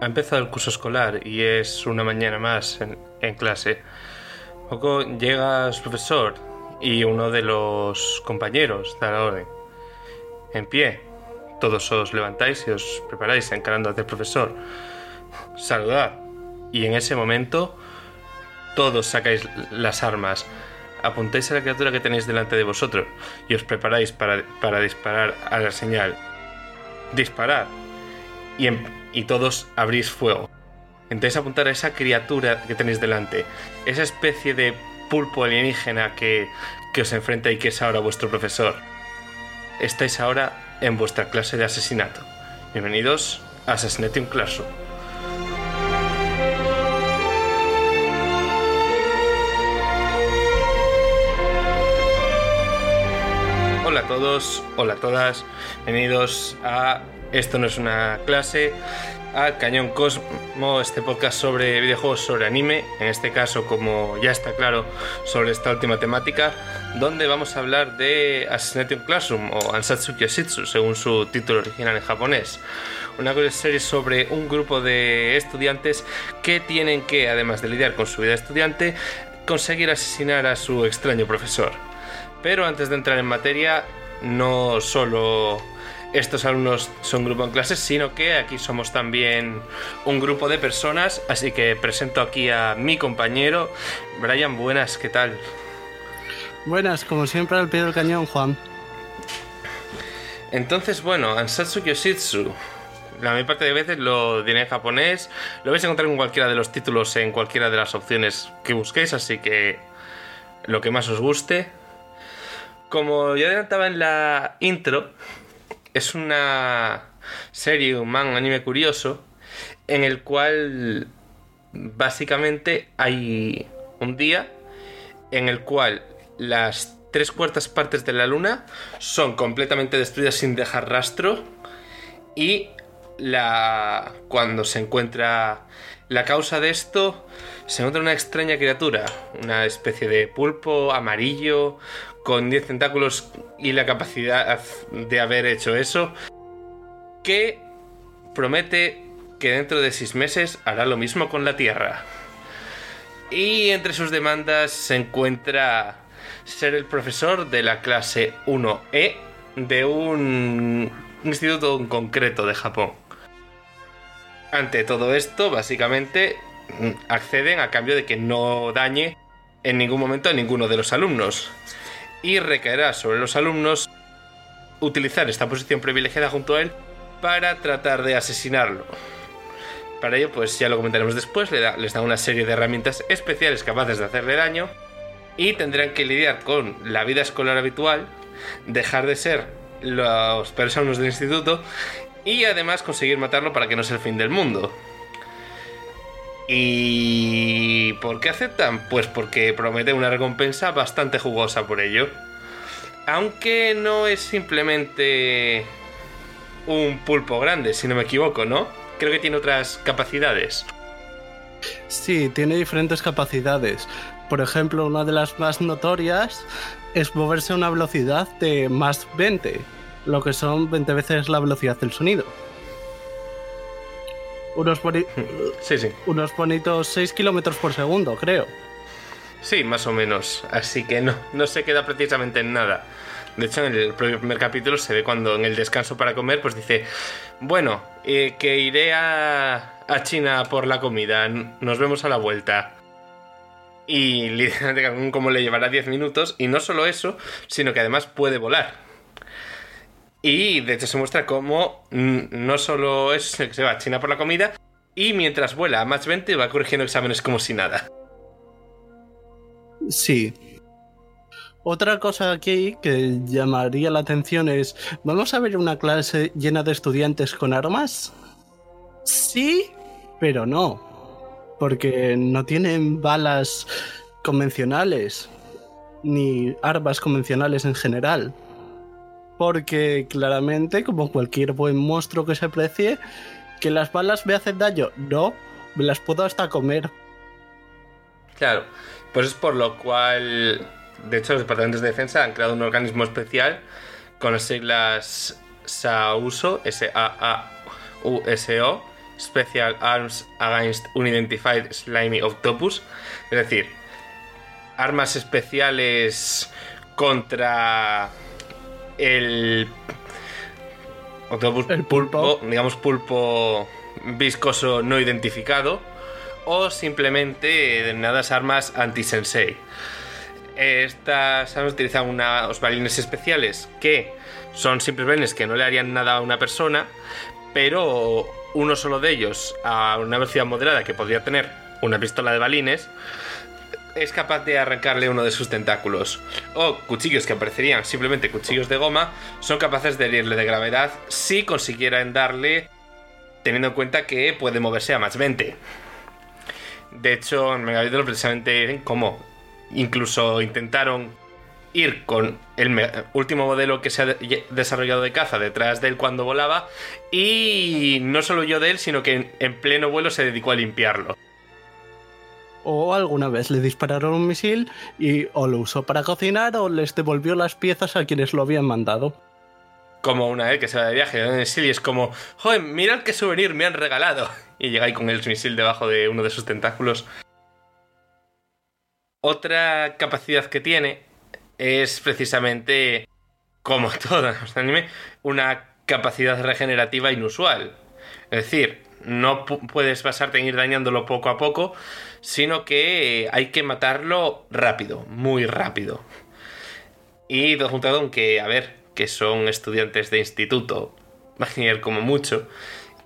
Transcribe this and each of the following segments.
Ha empezado el curso escolar y es una mañana más en, en clase. Poco llega su profesor y uno de los compañeros da la orden. En pie, todos os levantáis y os preparáis encarando al profesor. Saludad. Y en ese momento, todos sacáis las armas, apuntáis a la criatura que tenéis delante de vosotros y os preparáis para, para disparar a la señal. Disparad. Y, em- y todos abrís fuego. Intentáis apuntar a esa criatura que tenéis delante, esa especie de pulpo alienígena que, que os enfrenta y que es ahora vuestro profesor. Estáis ahora en vuestra clase de asesinato. Bienvenidos a Assassination Classroom. Hola a todos, hola a todas, bienvenidos a Esto no es una clase, a Cañón Cosmo, este podcast sobre videojuegos sobre anime, en este caso como ya está claro sobre esta última temática, donde vamos a hablar de Assassination Classroom o Ansatsu Kyoshitsu según su título original en japonés. Una serie sobre un grupo de estudiantes que tienen que, además de lidiar con su vida estudiante, conseguir asesinar a su extraño profesor. Pero antes de entrar en materia, no solo estos alumnos son grupo en clases, sino que aquí somos también un grupo de personas, así que presento aquí a mi compañero, Brian, buenas, ¿qué tal? Buenas, como siempre al pie del cañón, Juan. Entonces, bueno, Ansatsu Kyoshitsu. La mayor parte de veces lo diré en japonés. Lo vais a encontrar en cualquiera de los títulos, en cualquiera de las opciones que busquéis, así que lo que más os guste. Como ya adelantaba en la intro, es una serie, un manga, un anime curioso, en el cual básicamente hay un día en el cual las tres cuartas partes de la luna son completamente destruidas sin dejar rastro y la cuando se encuentra la causa de esto se encuentra una extraña criatura, una especie de pulpo amarillo con 10 tentáculos y la capacidad de haber hecho eso, que promete que dentro de 6 meses hará lo mismo con la Tierra. Y entre sus demandas se encuentra ser el profesor de la clase 1E de un instituto en concreto de Japón. Ante todo esto, básicamente acceden a cambio de que no dañe en ningún momento a ninguno de los alumnos. Y recaerá sobre los alumnos utilizar esta posición privilegiada junto a él para tratar de asesinarlo. Para ello, pues ya lo comentaremos después, les da una serie de herramientas especiales capaces de hacerle daño y tendrán que lidiar con la vida escolar habitual, dejar de ser los personas del instituto y además conseguir matarlo para que no sea el fin del mundo. ¿Y por qué aceptan? Pues porque promete una recompensa bastante jugosa por ello. Aunque no es simplemente un pulpo grande, si no me equivoco, ¿no? Creo que tiene otras capacidades. Sí, tiene diferentes capacidades. Por ejemplo, una de las más notorias es moverse a una velocidad de más 20, lo que son 20 veces la velocidad del sonido. Unos, boni Sí, sí. unos bonitos 6 kilómetros por segundo, creo. Sí, más o menos. Así que no, no se queda precisamente en nada. De hecho, en el primer capítulo se ve cuando en el descanso para comer, pues dice, bueno, eh, que iré a, a China por la comida, nos vemos a la vuelta. Y literalmente como le llevará 10 minutos, y no solo eso, sino que además puede volar. Y de hecho se muestra cómo mm, no solo es que se va a China por la comida, y mientras vuela a Match 20 va corrigiendo exámenes como si nada. Sí. Otra cosa aquí que llamaría la atención es, ¿vamos a ver una clase llena de estudiantes con armas? Sí, pero no. Porque no tienen balas convencionales, ni armas convencionales en general. Porque claramente, como cualquier buen monstruo que se aprecie, que las balas me hacen daño. No, me las puedo hasta comer. Claro, pues es por lo cual, de hecho, los departamentos de defensa han creado un organismo especial con las siglas SAUSO, S-A-A-U-S-O, Special Arms Against Unidentified Slimy Octopus. Es decir, armas especiales contra el octopus El pulpo. digamos pulpo viscoso no identificado o simplemente denominadas armas anti-sensei. Estas armas utilizan unos balines especiales que son simples balines que no le harían nada a una persona, pero uno solo de ellos a una velocidad moderada que podría tener una pistola de balines es capaz de arrancarle uno de sus tentáculos. O cuchillos que aparecerían simplemente cuchillos de goma son capaces de herirle de gravedad si consiguieran darle teniendo en cuenta que puede moverse a más 20. De hecho, en Megavideo precisamente cómo incluso intentaron ir con el último modelo que se ha de- desarrollado de caza detrás de él cuando volaba y no solo yo de él, sino que en pleno vuelo se dedicó a limpiarlo. O alguna vez le dispararon un misil y o lo usó para cocinar o les devolvió las piezas a quienes lo habían mandado. Como una vez que se va de viaje en el y es como, joder, mirad qué souvenir me han regalado. Y llega ahí con el misil debajo de uno de sus tentáculos. Otra capacidad que tiene es precisamente, como todo anime, una capacidad regenerativa inusual. Es decir, no pu- puedes basarte en ir dañándolo poco a poco, sino que eh, hay que matarlo rápido, muy rápido. Y todo juntado con que, a ver, que son estudiantes de instituto, Magier como mucho,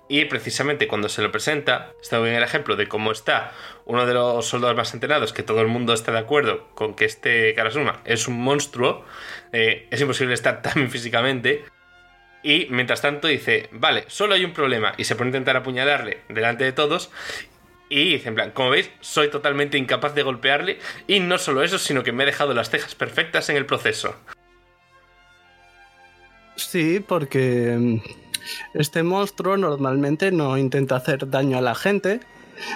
y precisamente cuando se lo presenta, está bien el ejemplo de cómo está uno de los soldados más entrenados, que todo el mundo está de acuerdo con que este Karasuma es un monstruo, eh, es imposible estar tan físicamente, y mientras tanto dice, vale, solo hay un problema, y se pone a intentar apuñalarle delante de todos, y dice, en plan, como veis, soy totalmente incapaz de golpearle, y no solo eso, sino que me he dejado las cejas perfectas en el proceso. Sí, porque mm, este monstruo normalmente no intenta hacer daño a la gente,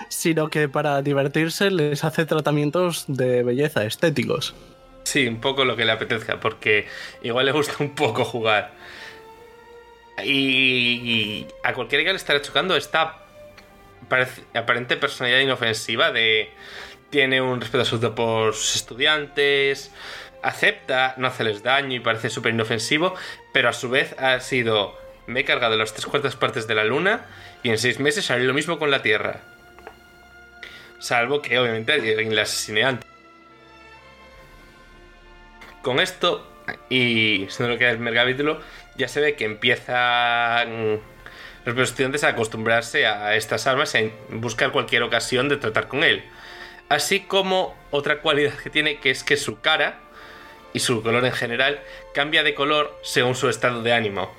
sino que para divertirse les hace tratamientos de belleza estéticos. Sí, un poco lo que le apetezca, porque igual le gusta un poco jugar. Y, y a cualquiera que le estará chocando parece- aparente personalidad inofensiva de... Tiene un respeto absoluto por sus estudiantes, acepta no hacerles daño y parece súper inofensivo, pero a su vez ha sido... Me he cargado las tres cuartas partes de la luna y en seis meses haré lo mismo con la Tierra. Salvo que obviamente alguien le asesine antes. Con esto, y siendo lo que es el primer capítulo, ya se ve que empiezan propios estudiantes a acostumbrarse a estas armas y a buscar cualquier ocasión de tratar con él. Así como otra cualidad que tiene, que es que su cara y su color en general cambia de color según su estado de ánimo.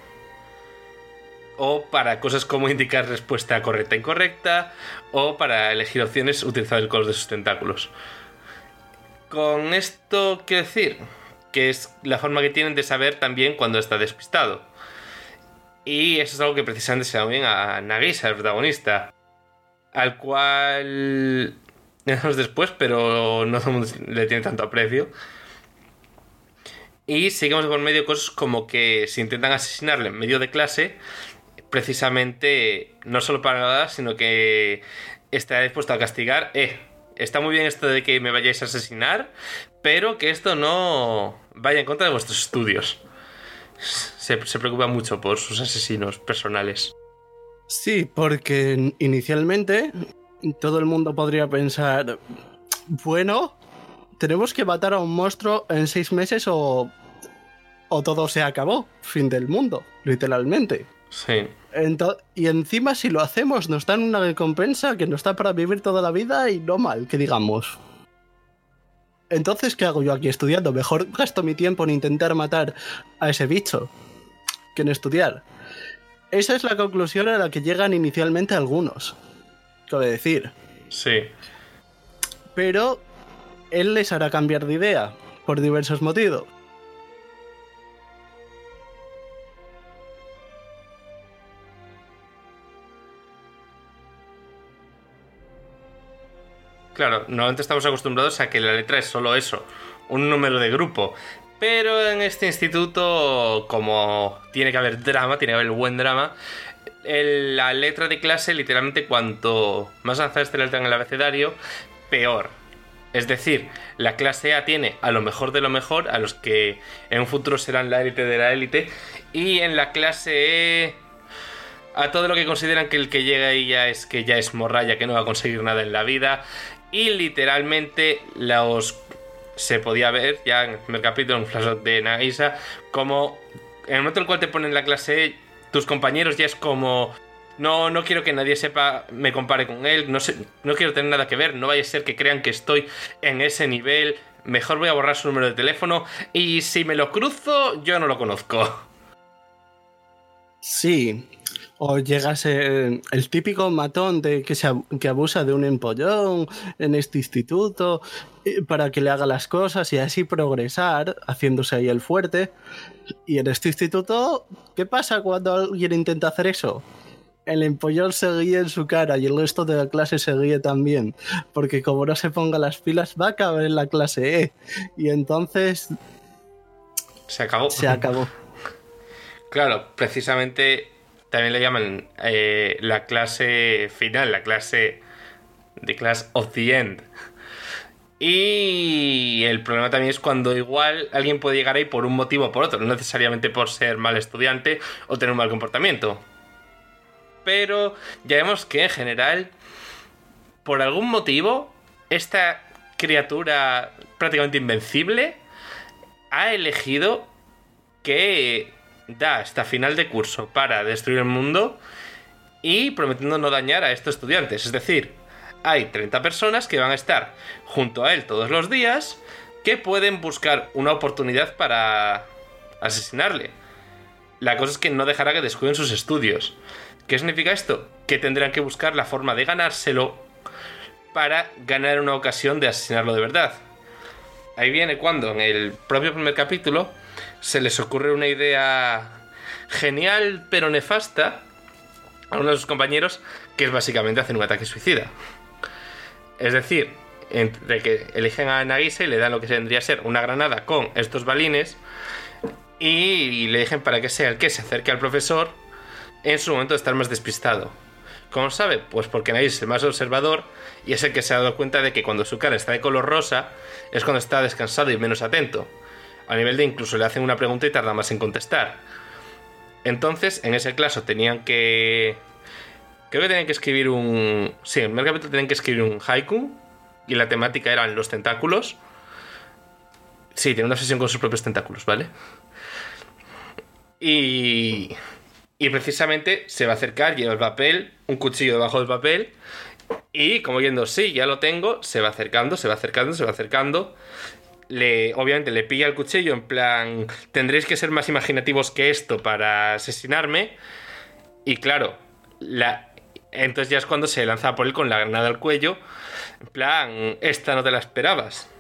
O para cosas como indicar respuesta correcta e incorrecta, o para elegir opciones utilizando el color de sus tentáculos. Con esto quiero decir que es la forma que tienen de saber también cuando está despistado. Y eso es algo que precisamente se da muy bien a Nagisa, el protagonista, al cual veremos después, pero no todo el mundo le tiene tanto aprecio. Y seguimos por medio cosas como que si intentan asesinarle en medio de clase, precisamente no solo para nada, sino que está dispuesto a castigar. Eh, está muy bien esto de que me vayáis a asesinar, pero que esto no vaya en contra de vuestros estudios. Se, se preocupa mucho por sus asesinos personales. Sí, porque inicialmente todo el mundo podría pensar, bueno, tenemos que matar a un monstruo en seis meses o, o todo se acabó, fin del mundo, literalmente. Sí. Ento- y encima si lo hacemos nos dan una recompensa que nos da para vivir toda la vida y no mal, que digamos. Entonces, ¿qué hago yo aquí estudiando? Mejor gasto mi tiempo en intentar matar a ese bicho que en estudiar. Esa es la conclusión a la que llegan inicialmente algunos. Cabe decir. Sí. Pero él les hará cambiar de idea por diversos motivos. Claro, normalmente estamos acostumbrados a que la letra es solo eso, un número de grupo. Pero en este instituto, como tiene que haber drama, tiene que haber buen drama, la letra de clase, literalmente, cuanto más avanzada la letra en el abecedario, peor. Es decir, la clase A tiene a lo mejor de lo mejor, a los que en un futuro serán la élite de la élite, y en la clase E a todo lo que consideran que el que llega ahí ya es que ya es morralla, que no va a conseguir nada en la vida, y literalmente los se podía ver ya en el primer capítulo, en flashback de Nagisa, como en el momento en el cual te ponen la clase tus compañeros ya es como no, no quiero que nadie sepa, me compare con él, no, sé, no quiero tener nada que ver, no vaya a ser que crean que estoy en ese nivel, mejor voy a borrar su número de teléfono y si me lo cruzo, yo no lo conozco. Sí. O llega a ser el típico matón de que, se, que abusa de un empollón en este instituto eh, para que le haga las cosas y así progresar, haciéndose ahí el fuerte. Y en este instituto, ¿qué pasa cuando alguien intenta hacer eso? El empollón se guía en su cara y el resto de la clase se guía también. Porque como no se ponga las pilas, va a caber en la clase E. Y entonces Se acabó. se acabó. Claro, precisamente también le llaman eh, la clase final, la clase de class of the end. Y el problema también es cuando igual alguien puede llegar ahí por un motivo o por otro, no necesariamente por ser mal estudiante o tener un mal comportamiento. Pero ya vemos que en general, por algún motivo, esta criatura prácticamente invencible ha elegido que da hasta final de curso para destruir el mundo y prometiendo no dañar a estos estudiantes. Es decir, hay 30 personas que van a estar junto a él todos los días que pueden buscar una oportunidad para asesinarle. La cosa es que no dejará que descuiden sus estudios. ¿Qué significa esto? Que tendrán que buscar la forma de ganárselo para ganar una ocasión de asesinarlo de verdad. Ahí viene cuando en el propio primer capítulo se les ocurre una idea genial pero nefasta a uno de sus compañeros que es básicamente hacer un ataque suicida. Es decir, entre que eligen a Nagisa y le dan lo que vendría a ser una granada con estos balines y le dejen para que sea el que se acerque al profesor en su momento de estar más despistado. ¿Cómo sabe? Pues porque Nagisa es el más observador y es el que se ha dado cuenta de que cuando su cara está de color rosa es cuando está descansado y menos atento. A nivel de incluso le hacen una pregunta y tarda más en contestar. Entonces, en ese caso tenían que. Creo que tenían que escribir un. Sí, en el primer capítulo tenían que escribir un haiku. Y la temática eran los tentáculos. Sí, tiene una obsesión con sus propios tentáculos, ¿vale? Y. Y precisamente se va a acercar, lleva el papel, un cuchillo debajo del papel. Y como yendo, sí, ya lo tengo, se va acercando, se va acercando, se va acercando. Le, obviamente le pilla el cuchillo en plan, tendréis que ser más imaginativos que esto para asesinarme. Y claro, la, entonces ya es cuando se lanza por él con la granada al cuello. En plan, esta no te la esperabas.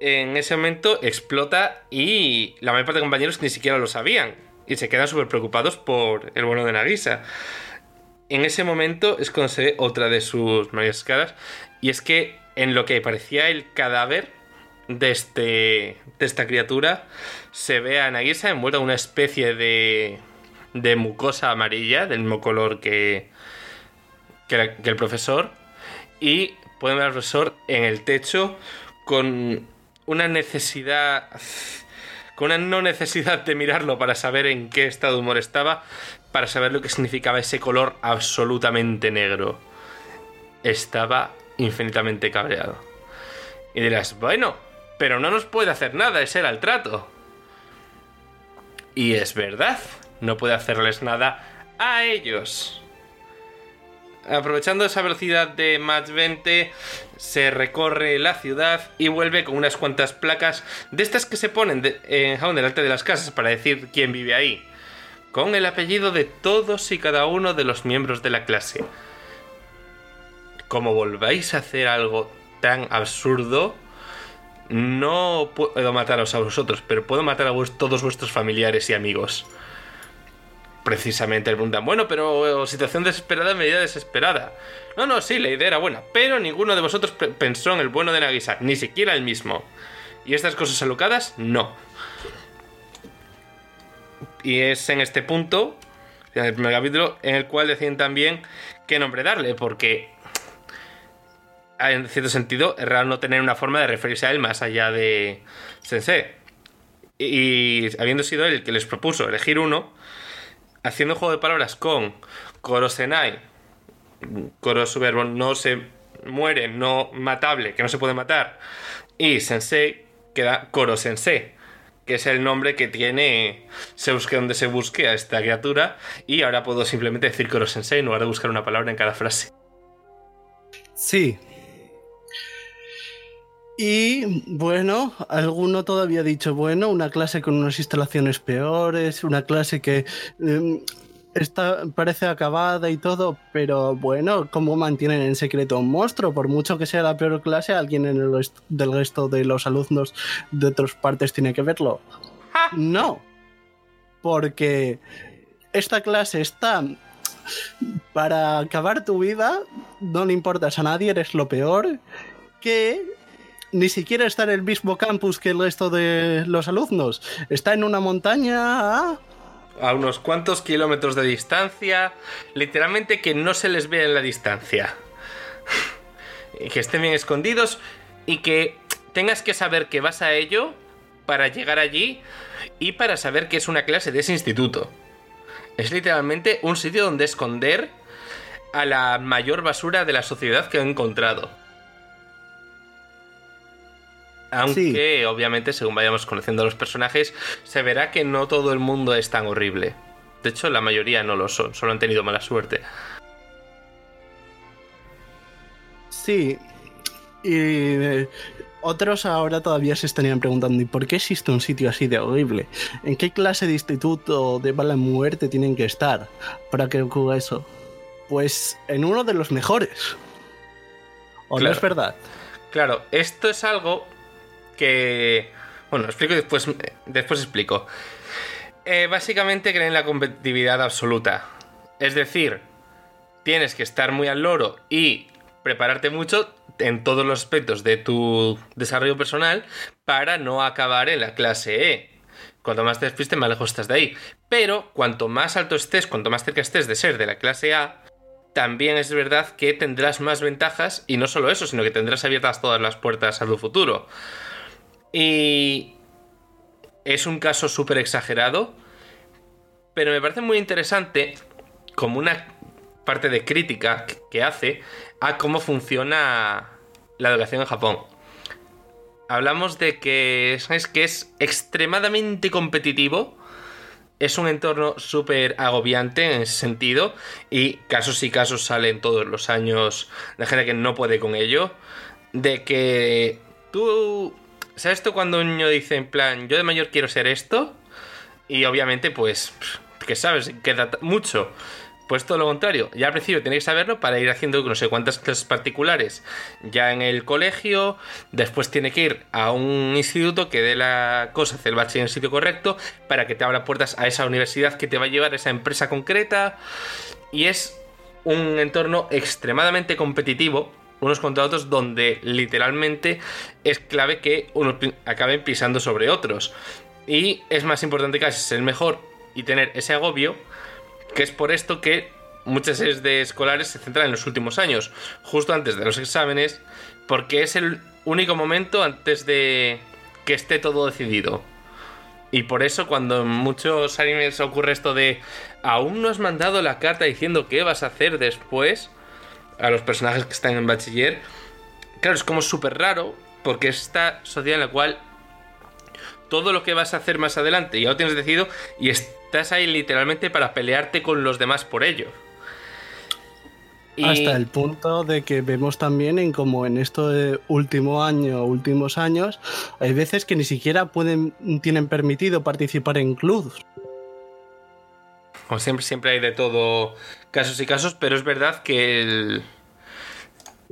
En ese momento explota y la mayor parte de compañeros ni siquiera lo sabían. Y se quedan súper preocupados por el bueno de Nagisa. En ese momento es cuando se ve otra de sus mayores caras. Y es que en lo que parecía el cadáver de, este, de esta criatura, se ve a Nagisa envuelta en una especie de, de mucosa amarilla, del mismo color que, que, que el profesor. Y pueden ver al profesor en el techo con una necesidad. Con una no necesidad de mirarlo para saber en qué estado de humor estaba, para saber lo que significaba ese color absolutamente negro. Estaba infinitamente cabreado. Y dirás, bueno, pero no nos puede hacer nada, ese era el trato. Y es verdad, no puede hacerles nada a ellos. Aprovechando esa velocidad de Mach 20, se recorre la ciudad y vuelve con unas cuantas placas de estas que se ponen en jabón delante de las casas para decir quién vive ahí. Con el apellido de todos y cada uno de los miembros de la clase. Como volváis a hacer algo tan absurdo, no puedo mataros a vosotros, pero puedo matar a vos- todos vuestros familiares y amigos. Precisamente le preguntan, bueno, pero eh, situación desesperada, medida desesperada. No, no, sí, la idea era buena, pero ninguno de vosotros pe- pensó en el bueno de Nagisa, ni siquiera el mismo. Y estas cosas alocadas, no. Y es en este punto En el primer capítulo, en el cual deciden también qué nombre darle, porque en cierto sentido es raro no tener una forma de referirse a él más allá de Sensei. Y habiendo sido él el que les propuso elegir uno, haciendo juego de palabras con Korosenai, Koro no se muere, no matable, que no se puede matar, y Sensei queda Koro Sensei, que es el nombre que tiene se busque donde se busque a esta criatura, y ahora puedo simplemente decir Koro Sensei en lugar de buscar una palabra en cada frase. Sí, y bueno, alguno todavía ha dicho, bueno, una clase con unas instalaciones peores, una clase que em, está, parece acabada y todo, pero bueno, ¿cómo mantienen en secreto un monstruo? Por mucho que sea la peor clase, alguien en el del resto de los alumnos de otras partes tiene que verlo. No, porque esta clase está para acabar tu vida, no le importas a nadie, eres lo peor, que ni siquiera está en el mismo campus que el resto de los alumnos. Está en una montaña a... unos cuantos kilómetros de distancia. Literalmente que no se les vea en la distancia. que estén bien escondidos y que tengas que saber que vas a ello para llegar allí y para saber que es una clase de ese instituto. Es literalmente un sitio donde esconder a la mayor basura de la sociedad que he encontrado. Aunque, obviamente, según vayamos conociendo a los personajes, se verá que no todo el mundo es tan horrible. De hecho, la mayoría no lo son, solo han tenido mala suerte. Sí. Y eh, otros ahora todavía se estarían preguntando, ¿y por qué existe un sitio así de horrible? ¿En qué clase de instituto de mala muerte tienen que estar para que ocurra eso? Pues en uno de los mejores. ¿O no es verdad? Claro, esto es algo que... Bueno, explico y después, después explico. Eh, básicamente creen la competitividad absoluta. Es decir, tienes que estar muy al loro y prepararte mucho en todos los aspectos de tu desarrollo personal para no acabar en la clase E. Cuanto más te despistes, más lejos estás de ahí. Pero cuanto más alto estés, cuanto más cerca estés de ser de la clase A, también es verdad que tendrás más ventajas y no solo eso, sino que tendrás abiertas todas las puertas a tu futuro. Y es un caso súper exagerado, pero me parece muy interesante como una parte de crítica que hace a cómo funciona la educación en Japón. Hablamos de que, ¿sabes? que es extremadamente competitivo, es un entorno súper agobiante en ese sentido, y casos y casos salen todos los años de gente que no puede con ello, de que tú ¿Sabes tú cuando un niño dice en plan, yo de mayor quiero ser esto? Y obviamente, pues, que sabes, queda mucho. Pues todo lo contrario, ya al principio tenéis que saberlo para ir haciendo no sé cuántas clases particulares ya en el colegio, después tiene que ir a un instituto que dé la cosa, hacer el bachiller en el sitio correcto, para que te abra puertas a esa universidad que te va a llevar a esa empresa concreta. Y es un entorno extremadamente competitivo unos contra otros donde literalmente es clave que unos acaben pisando sobre otros. Y es más importante casi ser mejor y tener ese agobio, que es por esto que muchas series de escolares se centran en los últimos años, justo antes de los exámenes, porque es el único momento antes de que esté todo decidido. Y por eso cuando en muchos animes ocurre esto de aún no has mandado la carta diciendo qué vas a hacer después, a los personajes que están en bachiller. Claro, es como súper raro, porque es esta sociedad en la cual todo lo que vas a hacer más adelante ya lo tienes decidido y estás ahí literalmente para pelearte con los demás por ello. Hasta el punto de que vemos también en como en este último año, últimos años, hay veces que ni siquiera pueden, tienen permitido participar en clubs. Como siempre, siempre hay de todo casos y casos, pero es verdad que el,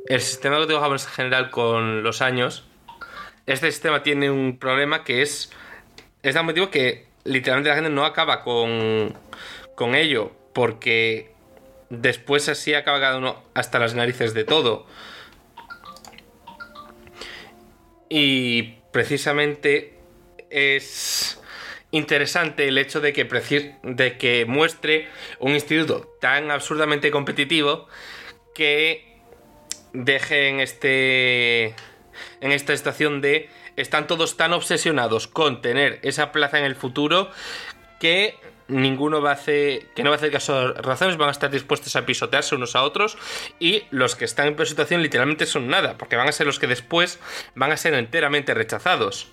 el sistema de japonés en general con los años, este sistema tiene un problema que es, es tan motivo que literalmente la gente no acaba con, con ello, porque después así acaba cada uno hasta las narices de todo. Y precisamente es interesante el hecho de que, muestre un instituto tan absurdamente competitivo que deje en este en esta estación de están todos tan obsesionados con tener esa plaza en el futuro que ninguno va a hacer que no va a hacer caso a razones, van a estar dispuestos a pisotearse unos a otros y los que están en peor situación literalmente son nada, porque van a ser los que después van a ser enteramente rechazados.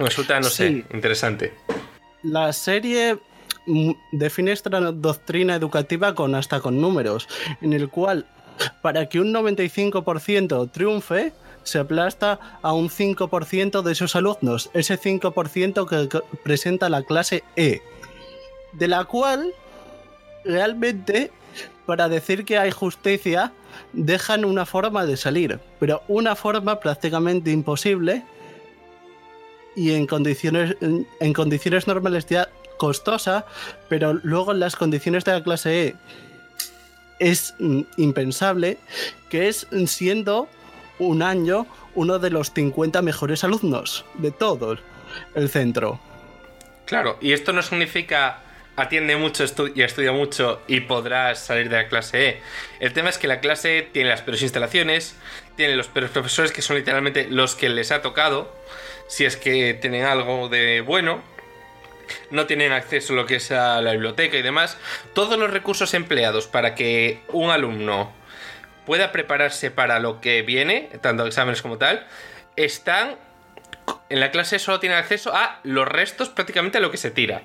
Resulta, no sé, interesante. La serie mm, define esta doctrina educativa con hasta con números, en el cual para que un 95% triunfe, se aplasta a un 5% de sus alumnos, ese 5% que presenta la clase E, de la cual realmente para decir que hay justicia dejan una forma de salir, pero una forma prácticamente imposible y en condiciones, en condiciones normales ya costosa, pero luego en las condiciones de la clase E es mm, impensable, que es siendo un año uno de los 50 mejores alumnos de todo el centro. Claro, y esto no significa atiende mucho y estudia mucho y podrás salir de la clase E. El tema es que la clase E tiene las peores instalaciones, tiene los peores profesores que son literalmente los que les ha tocado, si es que tienen algo de bueno, no tienen acceso a lo que es a la biblioteca y demás. Todos los recursos empleados para que un alumno pueda prepararse para lo que viene, tanto exámenes como tal, están en la clase solo tiene acceso a los restos prácticamente a lo que se tira.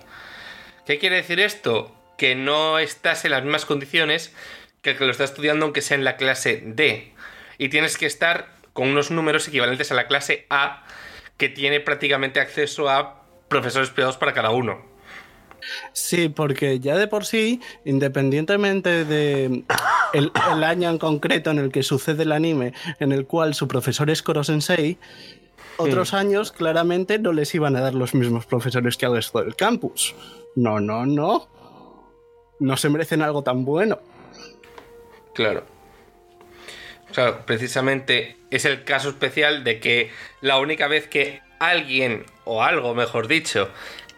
¿Qué quiere decir esto? Que no estás en las mismas condiciones que el que lo está estudiando aunque sea en la clase D. Y tienes que estar con unos números equivalentes a la clase A que tiene prácticamente acceso a profesores privados para cada uno. Sí, porque ya de por sí, independientemente de el, año en concreto en el que sucede el anime, en el cual su profesor es Koro Sensei, otros hmm. años claramente no les iban a dar los mismos profesores que al resto del campus. No, no, no. No se merecen algo tan bueno. Claro. O sea, precisamente es el caso especial de que la única vez que alguien, o algo mejor dicho,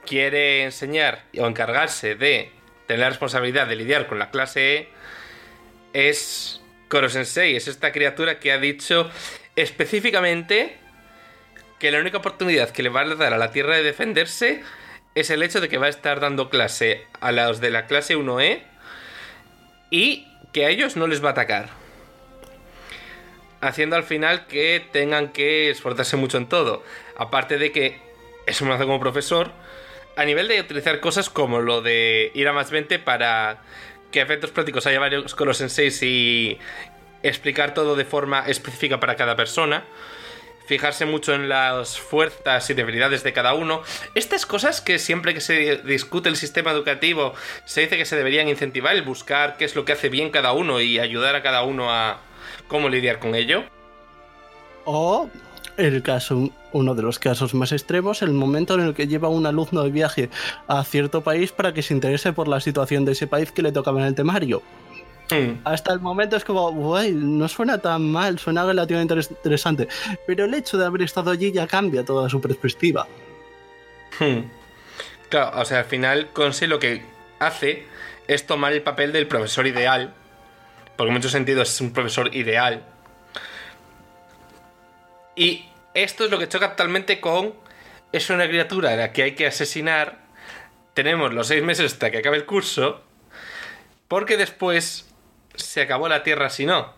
quiere enseñar o encargarse de tener la responsabilidad de lidiar con la clase E, es Koro Sensei, es esta criatura que ha dicho específicamente que la única oportunidad que le va a dar a la Tierra de defenderse es el hecho de que va a estar dando clase a los de la clase 1E y que a ellos no les va a atacar haciendo al final que tengan que esforzarse mucho en todo. Aparte de que eso me hace como profesor, a nivel de utilizar cosas como lo de ir a más 20 para que efectos prácticos haya varios con los senseis y explicar todo de forma específica para cada persona. Fijarse mucho en las fuerzas y debilidades de cada uno. Estas cosas que siempre que se discute el sistema educativo se dice que se deberían incentivar, el buscar qué es lo que hace bien cada uno y ayudar a cada uno a, cómo lidiar con ello. O el caso, uno de los casos más extremos, el momento en el que lleva un alumno de viaje a cierto país para que se interese por la situación de ese país que le tocaba en el temario. Hasta el momento es como, guay, no suena tan mal, suena relativamente interesante. Pero el hecho de haber estado allí ya cambia toda su perspectiva. Hmm. Claro, o sea, al final Conse lo que hace es tomar el papel del profesor ideal porque en muchos sentidos es un profesor ideal. Y esto es lo que choca totalmente con es una criatura a la que hay que asesinar. Tenemos los seis meses hasta que acabe el curso. Porque después se acabó la Tierra si no.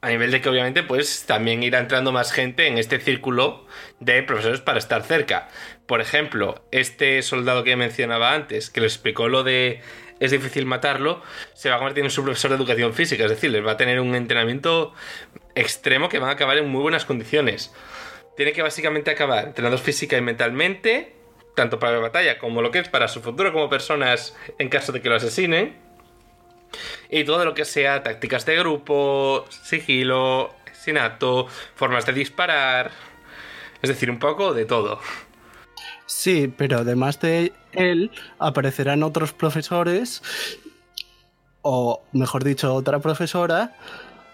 A nivel de que obviamente pues también irá entrando más gente en este círculo de profesores para estar cerca. Por ejemplo, este soldado que mencionaba antes, que le explicó lo de es difícil matarlo, se va a convertir en su profesor de educación física, es decir, les va a tener un entrenamiento extremo que van a acabar en muy buenas condiciones. Tiene que básicamente acabar entrenados física y mentalmente, tanto para la batalla como lo que es para su futuro como personas en caso de que lo asesinen. Y todo lo que sea tácticas de grupo, sigilo, asesinato, formas de disparar. Es decir, un poco de todo. Sí, pero además de él aparecerán otros profesores, o mejor dicho, otra profesora,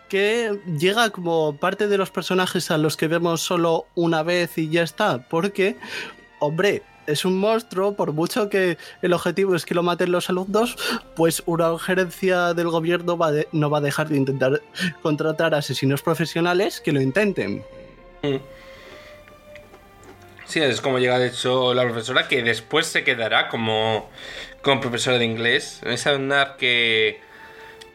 que llega como parte de los personajes a los que vemos solo una vez y ya está, porque hombre, es un monstruo, por mucho que el objetivo es que lo maten los alumnos, pues una gerencia del gobierno va de- no va a dejar de intentar contratar asesinos profesionales que lo intenten. Mm. Sí, es como llega de hecho la profesora que después se quedará como, como profesora de inglés. Es andar que,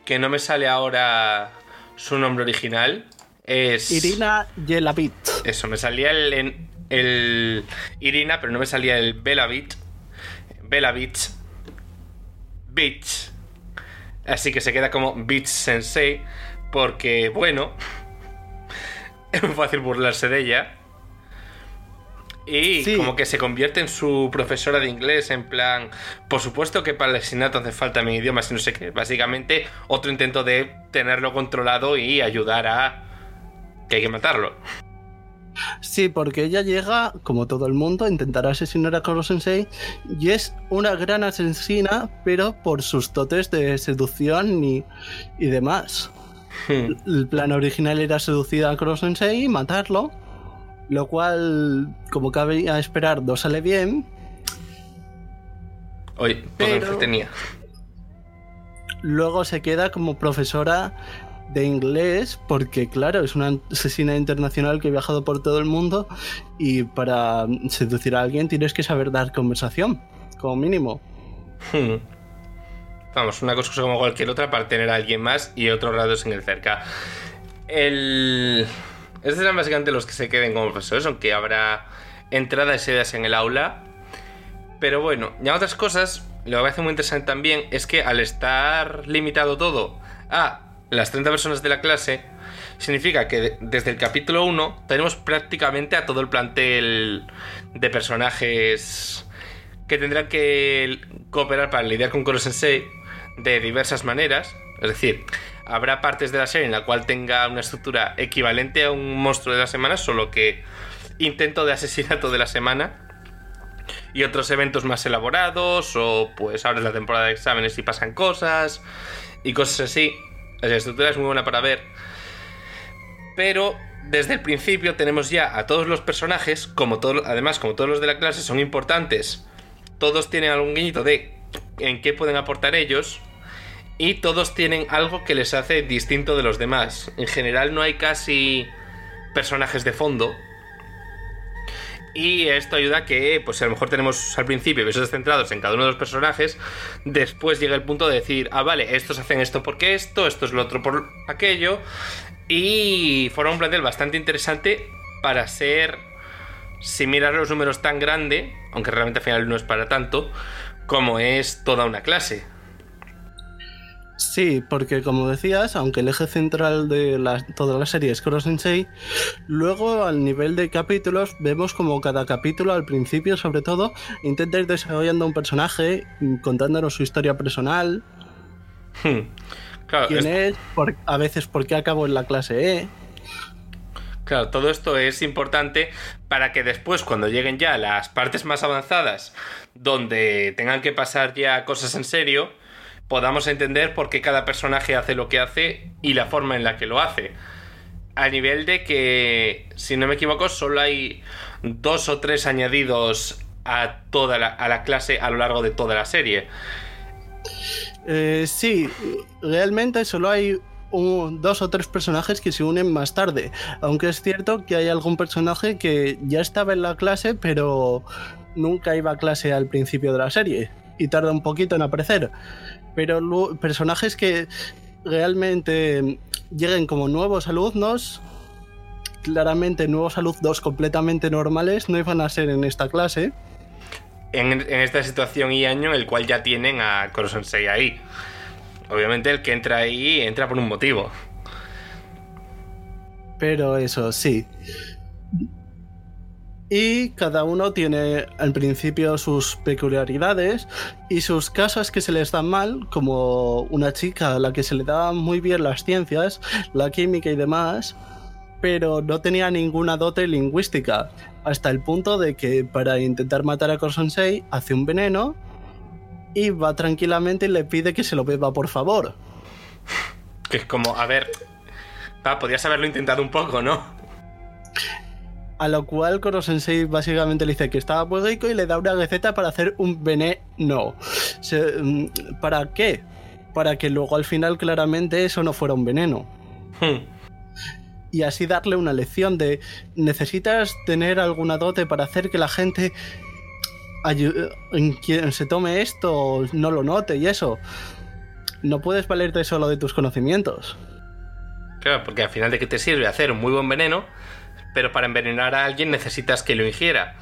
que no me sale ahora su nombre original. Es... Irina Yelavit. Eso, me salía el, en- el Irina, pero no me salía el Belavich. Belavich. Bitch. Así que se queda como Bitch Sensei. Porque, bueno, es muy fácil burlarse de ella. Y Sí. como que se convierte en su profesora de inglés, en plan, por supuesto que para el asesinato hace falta mi idioma, si no sé qué. Básicamente, otro intento de tenerlo controlado y ayudar a que hay que matarlo. Sí, porque ella llega, como todo el mundo, a intentar asesinar a Koro Sensei y es una gran asesina, pero por sus dotes de seducción y, y demás. Hmm. El plan original era seducir a Koro Sensei y matarlo, lo cual, como cabe a esperar, no sale bien. Oye, todo Pero- entretenía. Luego se queda como profesora de inglés porque claro, es una asesina internacional que ha viajado por todo el mundo y para seducir a alguien tienes que saber dar conversación, como mínimo. Hmm. Vamos, una cosa como cualquier otra para tener a alguien más y otros ratos en el cerca. El... Estos serán básicamente los que se queden como profesores, aunque habrá entradas y salidas en el aula. Pero bueno, ya otras cosas, lo que me hace muy interesante también es que al estar limitado todo a las 30 personas de la clase, significa que de- desde el capítulo 1 tenemos prácticamente a todo el plantel de personajes que tendrán que cooperar para lidiar con Koro Sensei de diversas maneras. Es decir, habrá partes de la serie en la cual tenga una estructura equivalente a un monstruo de la semana, solo que intento de asesinato de la semana. Y otros eventos más elaborados, o pues ahora la temporada de exámenes y pasan cosas, y cosas así. La estructura es muy buena para ver. Pero desde el principio tenemos ya a todos los personajes, como todo, además como todos los de la clase son importantes, todos tienen algún guiñito de en qué pueden aportar ellos y todos tienen algo que les hace distinto de los demás. En general no hay casi personajes de fondo. Y esto ayuda a que, pues a lo mejor tenemos al principio episodios centrados en cada uno de los personajes, después llega el punto de decir, ah, vale, estos hacen esto porque esto, esto es lo otro por aquello, y forma un plantel bastante interesante para ser, sin mirar los números tan grande, aunque realmente al final no es para tanto, como es toda una clase. Sí, porque como decías, aunque el eje central de la- toda la serie es Koro Sensei, luego al nivel de capítulos vemos como cada capítulo al principio sobre todo intenta ir desarrollando un personaje, contándonos su historia personal, Hmm. Claro, quién es- es, por- a veces por qué acabó en la clase E. Claro, todo esto es importante para que después, cuando lleguen ya las partes más avanzadas, donde tengan que pasar ya cosas en serio, podamos entender por qué cada personaje hace lo que hace y la forma en la que lo hace. A nivel de que, si no me equivoco, solo hay dos o tres añadidos a toda la, a la clase a lo largo de toda la serie. Eh, sí, realmente solo hay dos o tres personajes que se unen más tarde. Aunque es cierto que hay algún personaje que ya estaba en la clase, pero nunca iba a clase al principio de la serie. Y tarda un poquito en aparecer. Pero personajes que realmente lleguen como nuevos alumnos, claramente nuevos alumnos completamente normales, no iban a ser en esta clase. en, en esta situación y año en el cual ya tienen a Koro Sensei ahí. Obviamente el que entra ahí entra por un motivo. Pero eso, sí. Y cada uno tiene al principio sus peculiaridades y sus cosas que se les dan mal, como una chica a la que se le daban muy bien las ciencias, la química y demás, pero no tenía ninguna dote lingüística, hasta el punto de que para intentar matar a Korsonsei hace un veneno y va tranquilamente y le pide que se lo beba por favor. Que es como, a ver, pa, haberlo intentado un poco, ¿no? A lo cual Koro Sensei básicamente le dice que estaba muy rico y le da una receta para hacer un veneno. Se- mm, ¿Para qué? Para que luego al final claramente eso no fuera un veneno. Hmm. Y así darle una lección de necesitas tener alguna dote para hacer que la gente en quien se tome esto no lo note y eso. No puedes valerte solo de tus conocimientos. Claro, porque al final de qué te sirve hacer un muy buen veneno, pero para envenenar a alguien necesitas que lo ingiera.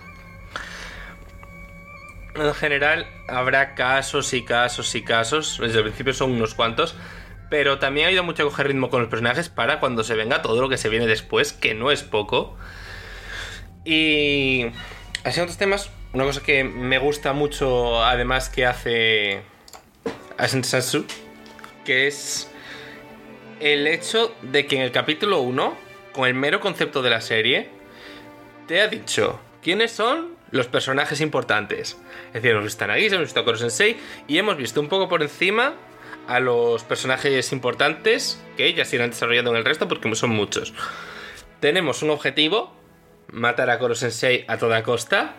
En general, habrá casos y casos y casos. Desde el principio son unos cuantos. Pero también ha ido mucho a coger ritmo con los personajes para cuando se venga todo lo que se viene después, que no es poco. Y. Así en otros temas, una cosa que me gusta mucho, además, que hace. Asensatsu, que es el hecho de que en el capítulo 1, con el mero concepto de la serie, te ha dicho quiénes son los personajes importantes. Es decir, hemos visto a Nagisa, hemos visto a Koro Sensei y hemos visto un poco por encima a los personajes importantes que ya se irán desarrollando en el resto porque son muchos. Tenemos un objetivo, matar a Koro Sensei a toda costa.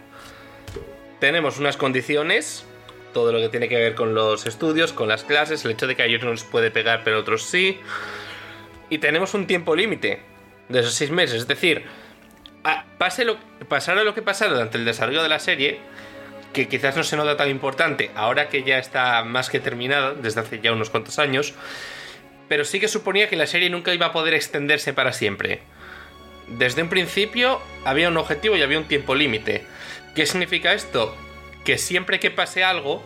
Tenemos unas condiciones, todo lo que tiene que ver con los estudios, con las clases, el hecho de que a ellos no les puede pegar pero a otros sí. Y tenemos un tiempo límite de esos seis meses, es decir, pase lo, pasara lo que pasara durante el desarrollo de la serie, que quizás no se nota tan importante ahora que ya está más que terminada, desde hace ya unos cuantos años, pero sí que suponía que la serie nunca iba a poder extenderse para siempre. Desde un principio había un objetivo y había un tiempo límite. ¿Qué significa esto? Que siempre que pase algo,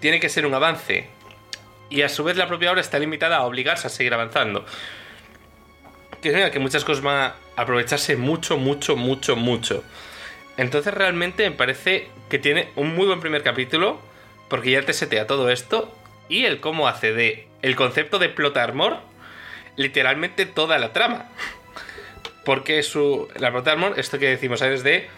tiene que ser un avance. Y a su vez la propia obra está limitada a obligarse a seguir avanzando. Que que muchas cosas van a aprovecharse mucho, mucho, mucho, mucho. Entonces realmente me parece que tiene un muy buen primer capítulo, porque ya te setea todo esto, y el cómo hace de el concepto de plot armor literalmente toda la trama. Porque su. La plot armor, esto que decimos antes de.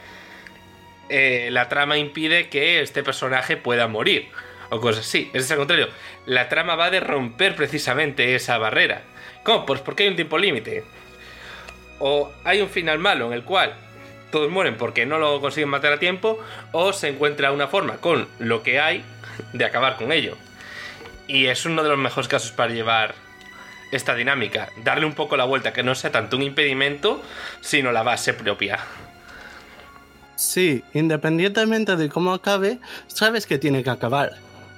eh, la trama impide que este personaje pueda morir. O cosas así. Es al contrario. La trama va de romper precisamente esa barrera. Pues porque hay un tiempo límite. O hay un final malo en el cual todos mueren porque no lo consiguen matar a tiempo. O se encuentra una forma con lo que hay de acabar con ello. Y es uno de los mejores casos para llevar esta dinámica. Darle un poco la vuelta, que no sea tanto un impedimento, sino la base propia. Sí, independientemente de cómo acabe, sabes que tiene que acabar.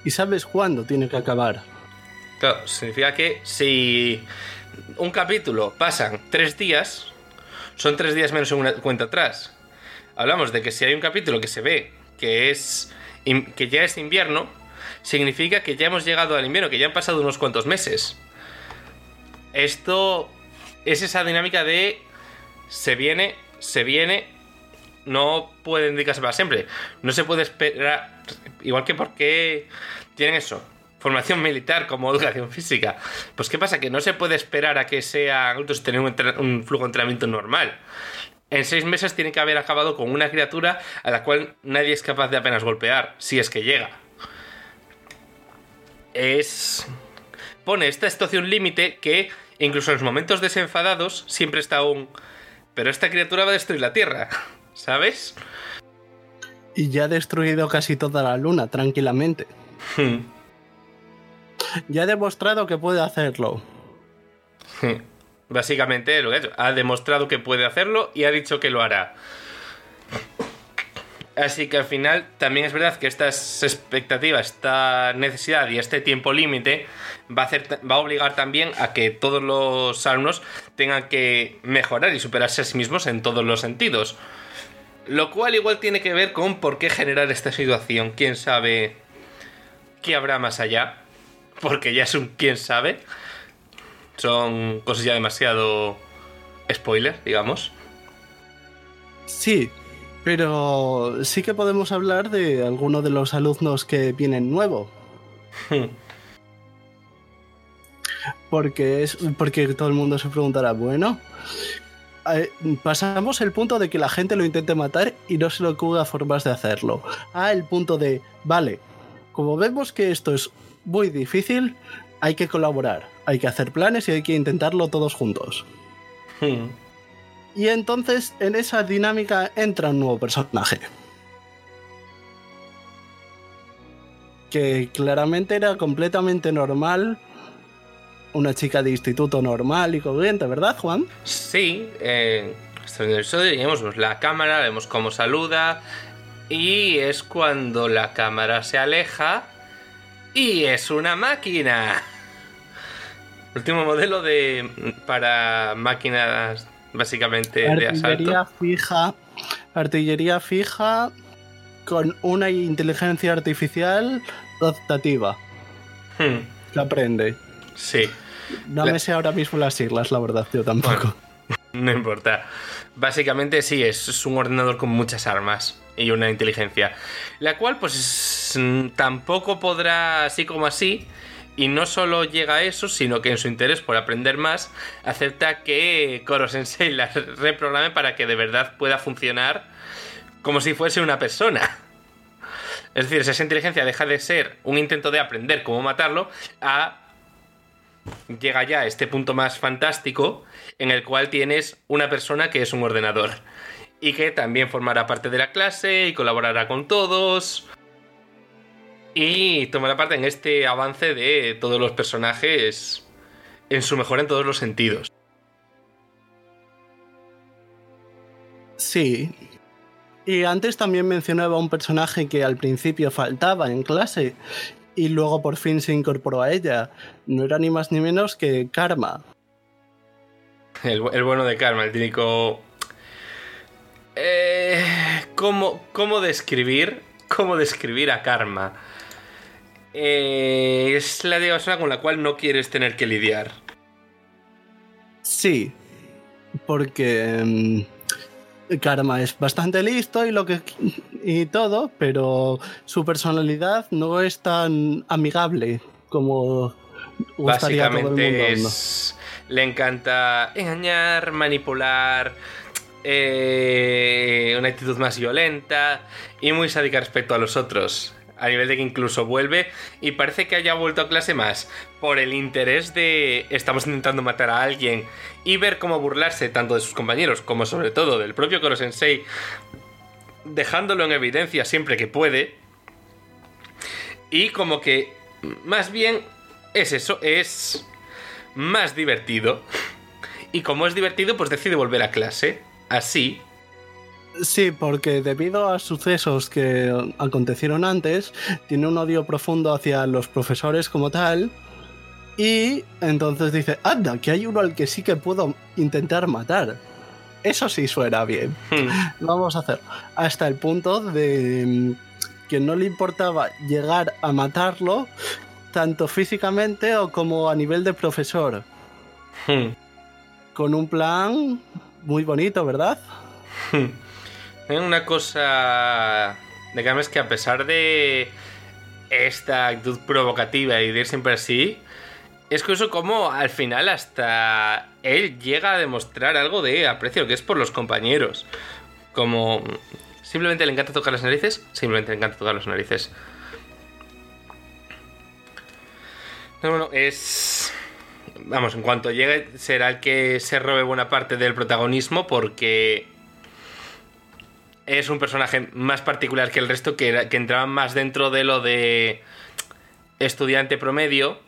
Y sabes cuándo tiene que acabar. Claro, significa que si un capítulo pasan tres días, son tres días menos en una cuenta atrás. Hablamos de que si hay un capítulo que se ve que es que ya es invierno, significa que ya hemos llegado al invierno, que ya han pasado unos cuantos meses. Esto es esa dinámica de se viene, se viene, no puede indicarse para siempre. No se puede esperar, igual que porque tienen eso, formación militar como educación física. Pues ¿qué pasa? Que no se puede esperar a que sean adultos y tener un, flujo de entrenamiento normal. En seis meses tiene que haber acabado con una criatura a la cual nadie es capaz de apenas golpear, si es que llega. Es... Pone esta situación límite que incluso en los momentos desenfadados siempre está un... Pero esta criatura va a destruir la Tierra, ¿sabes? Y ya ha destruido casi toda la luna, tranquilamente. Ya ha demostrado que puede hacerlo. Básicamente lo que ha hecho. Ha demostrado que puede hacerlo y ha dicho que lo hará. Así que al final también es verdad que estas expectativas, esta necesidad y este tiempo límite va a, hacer, va a obligar también a que todos los alumnos tengan que mejorar y superarse a sí mismos en todos los sentidos. Lo cual igual tiene que ver con por qué generar esta situación. ¿Quién sabe qué habrá más allá? Porque ya es un quién sabe. Son cosas ya demasiado spoiler, digamos. Sí, pero sí que podemos hablar de algunos de los alumnos que vienen nuevos. Porque es porque todo el mundo se preguntará, bueno, eh, pasamos el punto de que la gente lo intente matar y no se le ocurra formas de hacerlo. A el punto de, vale, como vemos que esto es muy difícil, hay que colaborar, hay que hacer planes y hay que intentarlo todos juntos. Y entonces en esa dinámica entra un nuevo personaje. Que claramente era completamente normal. Una chica de instituto normal y corriente, ¿verdad, Juan? Sí, eh, en el episodio vemos la cámara, vemos cómo saluda. Y es cuando la cámara se aleja. Y es una máquina. Último modelo de para máquinas básicamente de Artillería asalto. fija. Artillería fija con una inteligencia artificial adaptativa. Hmm, Que aprende. sí, La- No me sé ahora mismo las siglas, la verdad, yo tampoco. no importa. Básicamente sí, es, un ordenador con muchas armas y una inteligencia. La cual pues es- mm, tampoco podrá así como así. Y no solo llega a eso, sino que en su interés por aprender más, acepta que Koro Sensei la reprograme para que de verdad pueda funcionar como si fuese una persona. Es decir, esa inteligencia deja de ser un intento de aprender cómo matarlo a llega ya a este punto más fantástico en el cual tienes una persona que es un ordenador y que también formará parte de la clase y colaborará con todos y tomará parte en este avance de todos los personajes en su mejor en todos los sentidos. Sí. Y antes también mencionaba un personaje que al principio faltaba en clase y luego por fin se incorporó a ella. No era ni más ni menos que Karma. El, el bueno de Karma, el típico... Eh, ¿cómo, ¿Cómo describir? ¿Cómo describir a Karma? Eh, es la de persona con la cual no quieres tener que lidiar. Sí, porque mm, Karma es bastante listo y lo que y todo, pero su personalidad no es tan amigable como gustaría a todo el mundo. Básicamente ¿no? es... Le encanta engañar, manipular, eh, una actitud más violenta y muy sádica respecto a los otros. A nivel de que incluso vuelve y parece que haya vuelto a clase más por el interés de estamos intentando matar a alguien y ver cómo burlarse tanto de sus compañeros como sobre todo del propio Koro Sensei, dejándolo en evidencia siempre que puede. Y como que más bien es eso, es más divertido. Y como es divertido, pues decide volver a clase. Así. Sí, porque debido a sucesos que acontecieron antes, tiene un odio profundo hacia los profesores como tal. Y entonces dice, anda, que hay uno al que sí que puedo intentar matar. Eso sí suena bien. Hmm. Vamos a hacer. Hasta el punto de mm, que no le importaba llegar a matarlo, tanto físicamente o como a nivel de profesor. Hmm. Con un plan muy bonito, ¿verdad? Hay Una cosa es que a pesar de esta actitud provocativa y de ir siempre así, es curioso como al final hasta él llega a demostrar algo de aprecio que es por los compañeros. Como simplemente le encanta tocar las narices, simplemente le encanta tocar las narices. No, bueno, es... Vamos, en cuanto llegue será el que se robe buena parte del protagonismo porque es un personaje más particular que el resto que, era- que entraba más dentro de lo de estudiante promedio,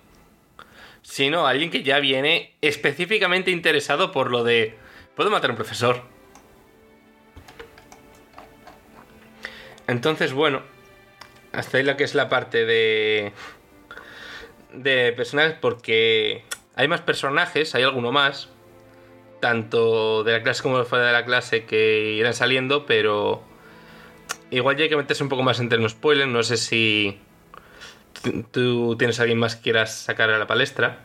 sino alguien que ya viene específicamente interesado por lo de ¿puedo matar a un profesor? Entonces, bueno, hasta ahí lo que es la parte de de personajes porque hay más personajes, hay alguno más, tanto de la clase como de fuera de la clase que irán saliendo, pero igual ya hay que meterse un poco más entre los spoilers, no sé si tú- tú tienes a alguien más que quieras sacar a la palestra.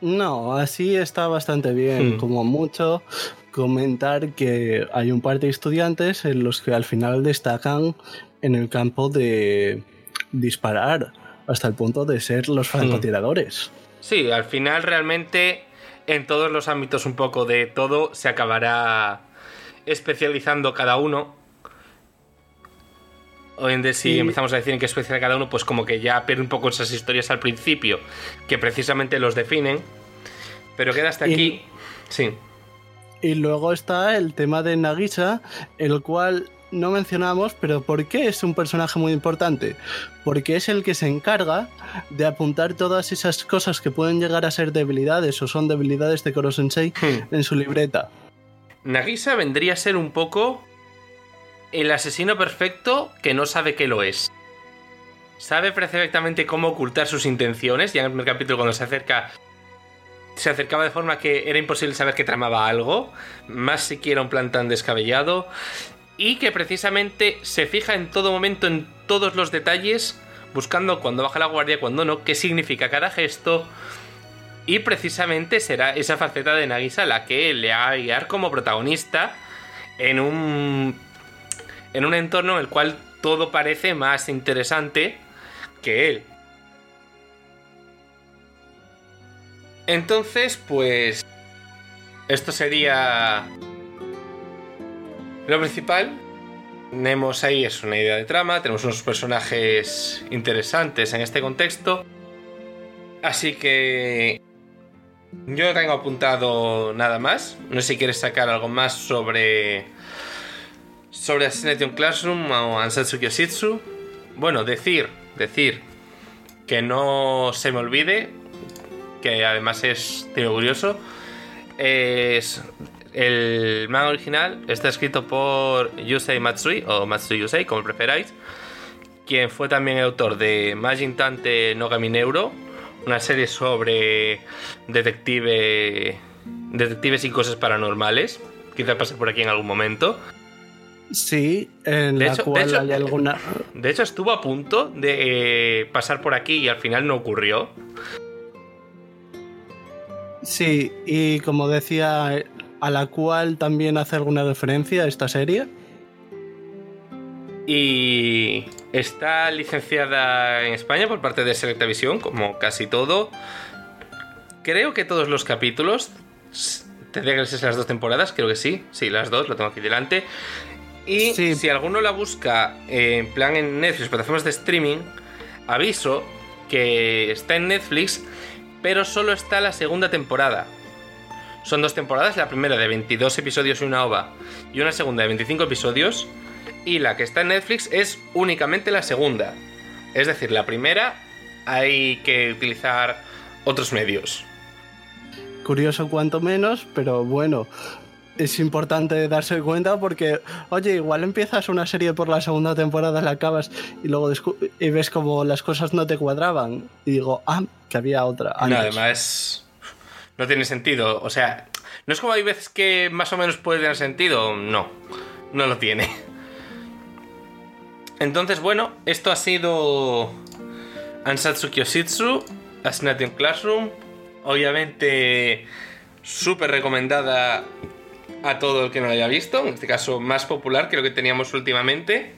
No, así está bastante bien. Hmm. Como mucho, comentar que hay un par de estudiantes en los que al final destacan en el campo de disparar, hasta el punto de ser los francotiradores. Sí, al final realmente en todos los ámbitos un poco de todo se acabará especializando cada uno. Hoy en día si Y- empezamos a decir en qué especial cada uno, pues como que ya pierde un poco esas historias al principio, que precisamente los definen. Pero queda hasta aquí. Sí. Y luego está el tema de Nagisa, el cual no mencionamos, pero ¿por qué es un personaje muy importante? Porque es el que se encarga de apuntar todas esas cosas que pueden llegar a ser debilidades o son debilidades de Koro Sensei Hmm. en su libreta. Nagisa vendría a ser un poco el asesino perfecto que no sabe que lo es. Sabe perfectamente cómo ocultar sus intenciones. Ya en el primer capítulo, cuando se acerca, se acercaba de forma que era imposible saber que tramaba algo. Más siquiera un plan tan descabellado. Y que precisamente se fija en todo momento en todos los detalles, buscando cuando baja la guardia, cuando no, qué significa cada gesto. Y precisamente será esa faceta de Nagisa la que le haga guiar como protagonista en un. en un entorno en el cual todo parece más interesante que él. Entonces, pues. Esto sería. Lo principal. Tenemos ahí es una idea de trama, tenemos unos personajes interesantes en este contexto. Así que yo no tengo apuntado nada más. No sé si quieres sacar algo más sobre. Sobre Assassination Classroom o Ansatsu Kyoshitsu. Bueno, decir, decir que no se me olvide, que además es tío curioso. Es. El manga original está escrito por Yusei Matsui, o Matsui Yusei, como preferáis, quien fue también el autor de Majin Tante Nogami Neuro, una serie sobre detective detectives y cosas paranormales. Quizá pase por aquí en algún momento. Sí, en De la hecho- de cual hecho- hay alguna. De hecho, estuvo a punto de eh, pasar por aquí y al final no ocurrió. Sí, y como decía, a la cual también hace alguna referencia esta serie. Y está licenciada en España por parte de Selectavision, como casi todo. Creo que todos los capítulos. Tendría que ser las dos temporadas, creo que sí. Sí, las dos, lo tengo aquí delante. Y Sí. si alguno la busca eh, en plan en Netflix, plataformas de streaming, aviso que está en Netflix, pero solo está la segunda temporada. Son dos temporadas, la primera de 22 episodios y una ova, y una segunda de 25 episodios. Y la que está en Netflix es únicamente la segunda. Es decir, la primera hay que utilizar otros medios. Curioso cuanto menos, pero bueno, es importante darse cuenta porque, oye, igual empiezas una serie por la segunda temporada, la acabas y luego y ves como las cosas no te cuadraban. Y digo, ah, que había otra. No, además, no tiene sentido. O sea, no es como hay veces que más o menos puede tener sentido. No, no lo tiene. Entonces, bueno, esto ha sido Ansatsu Kyoshitsu, Assassination Classroom. Obviamente, súper recomendada a todo el que no lo haya visto. En este caso, más popular que lo que teníamos últimamente.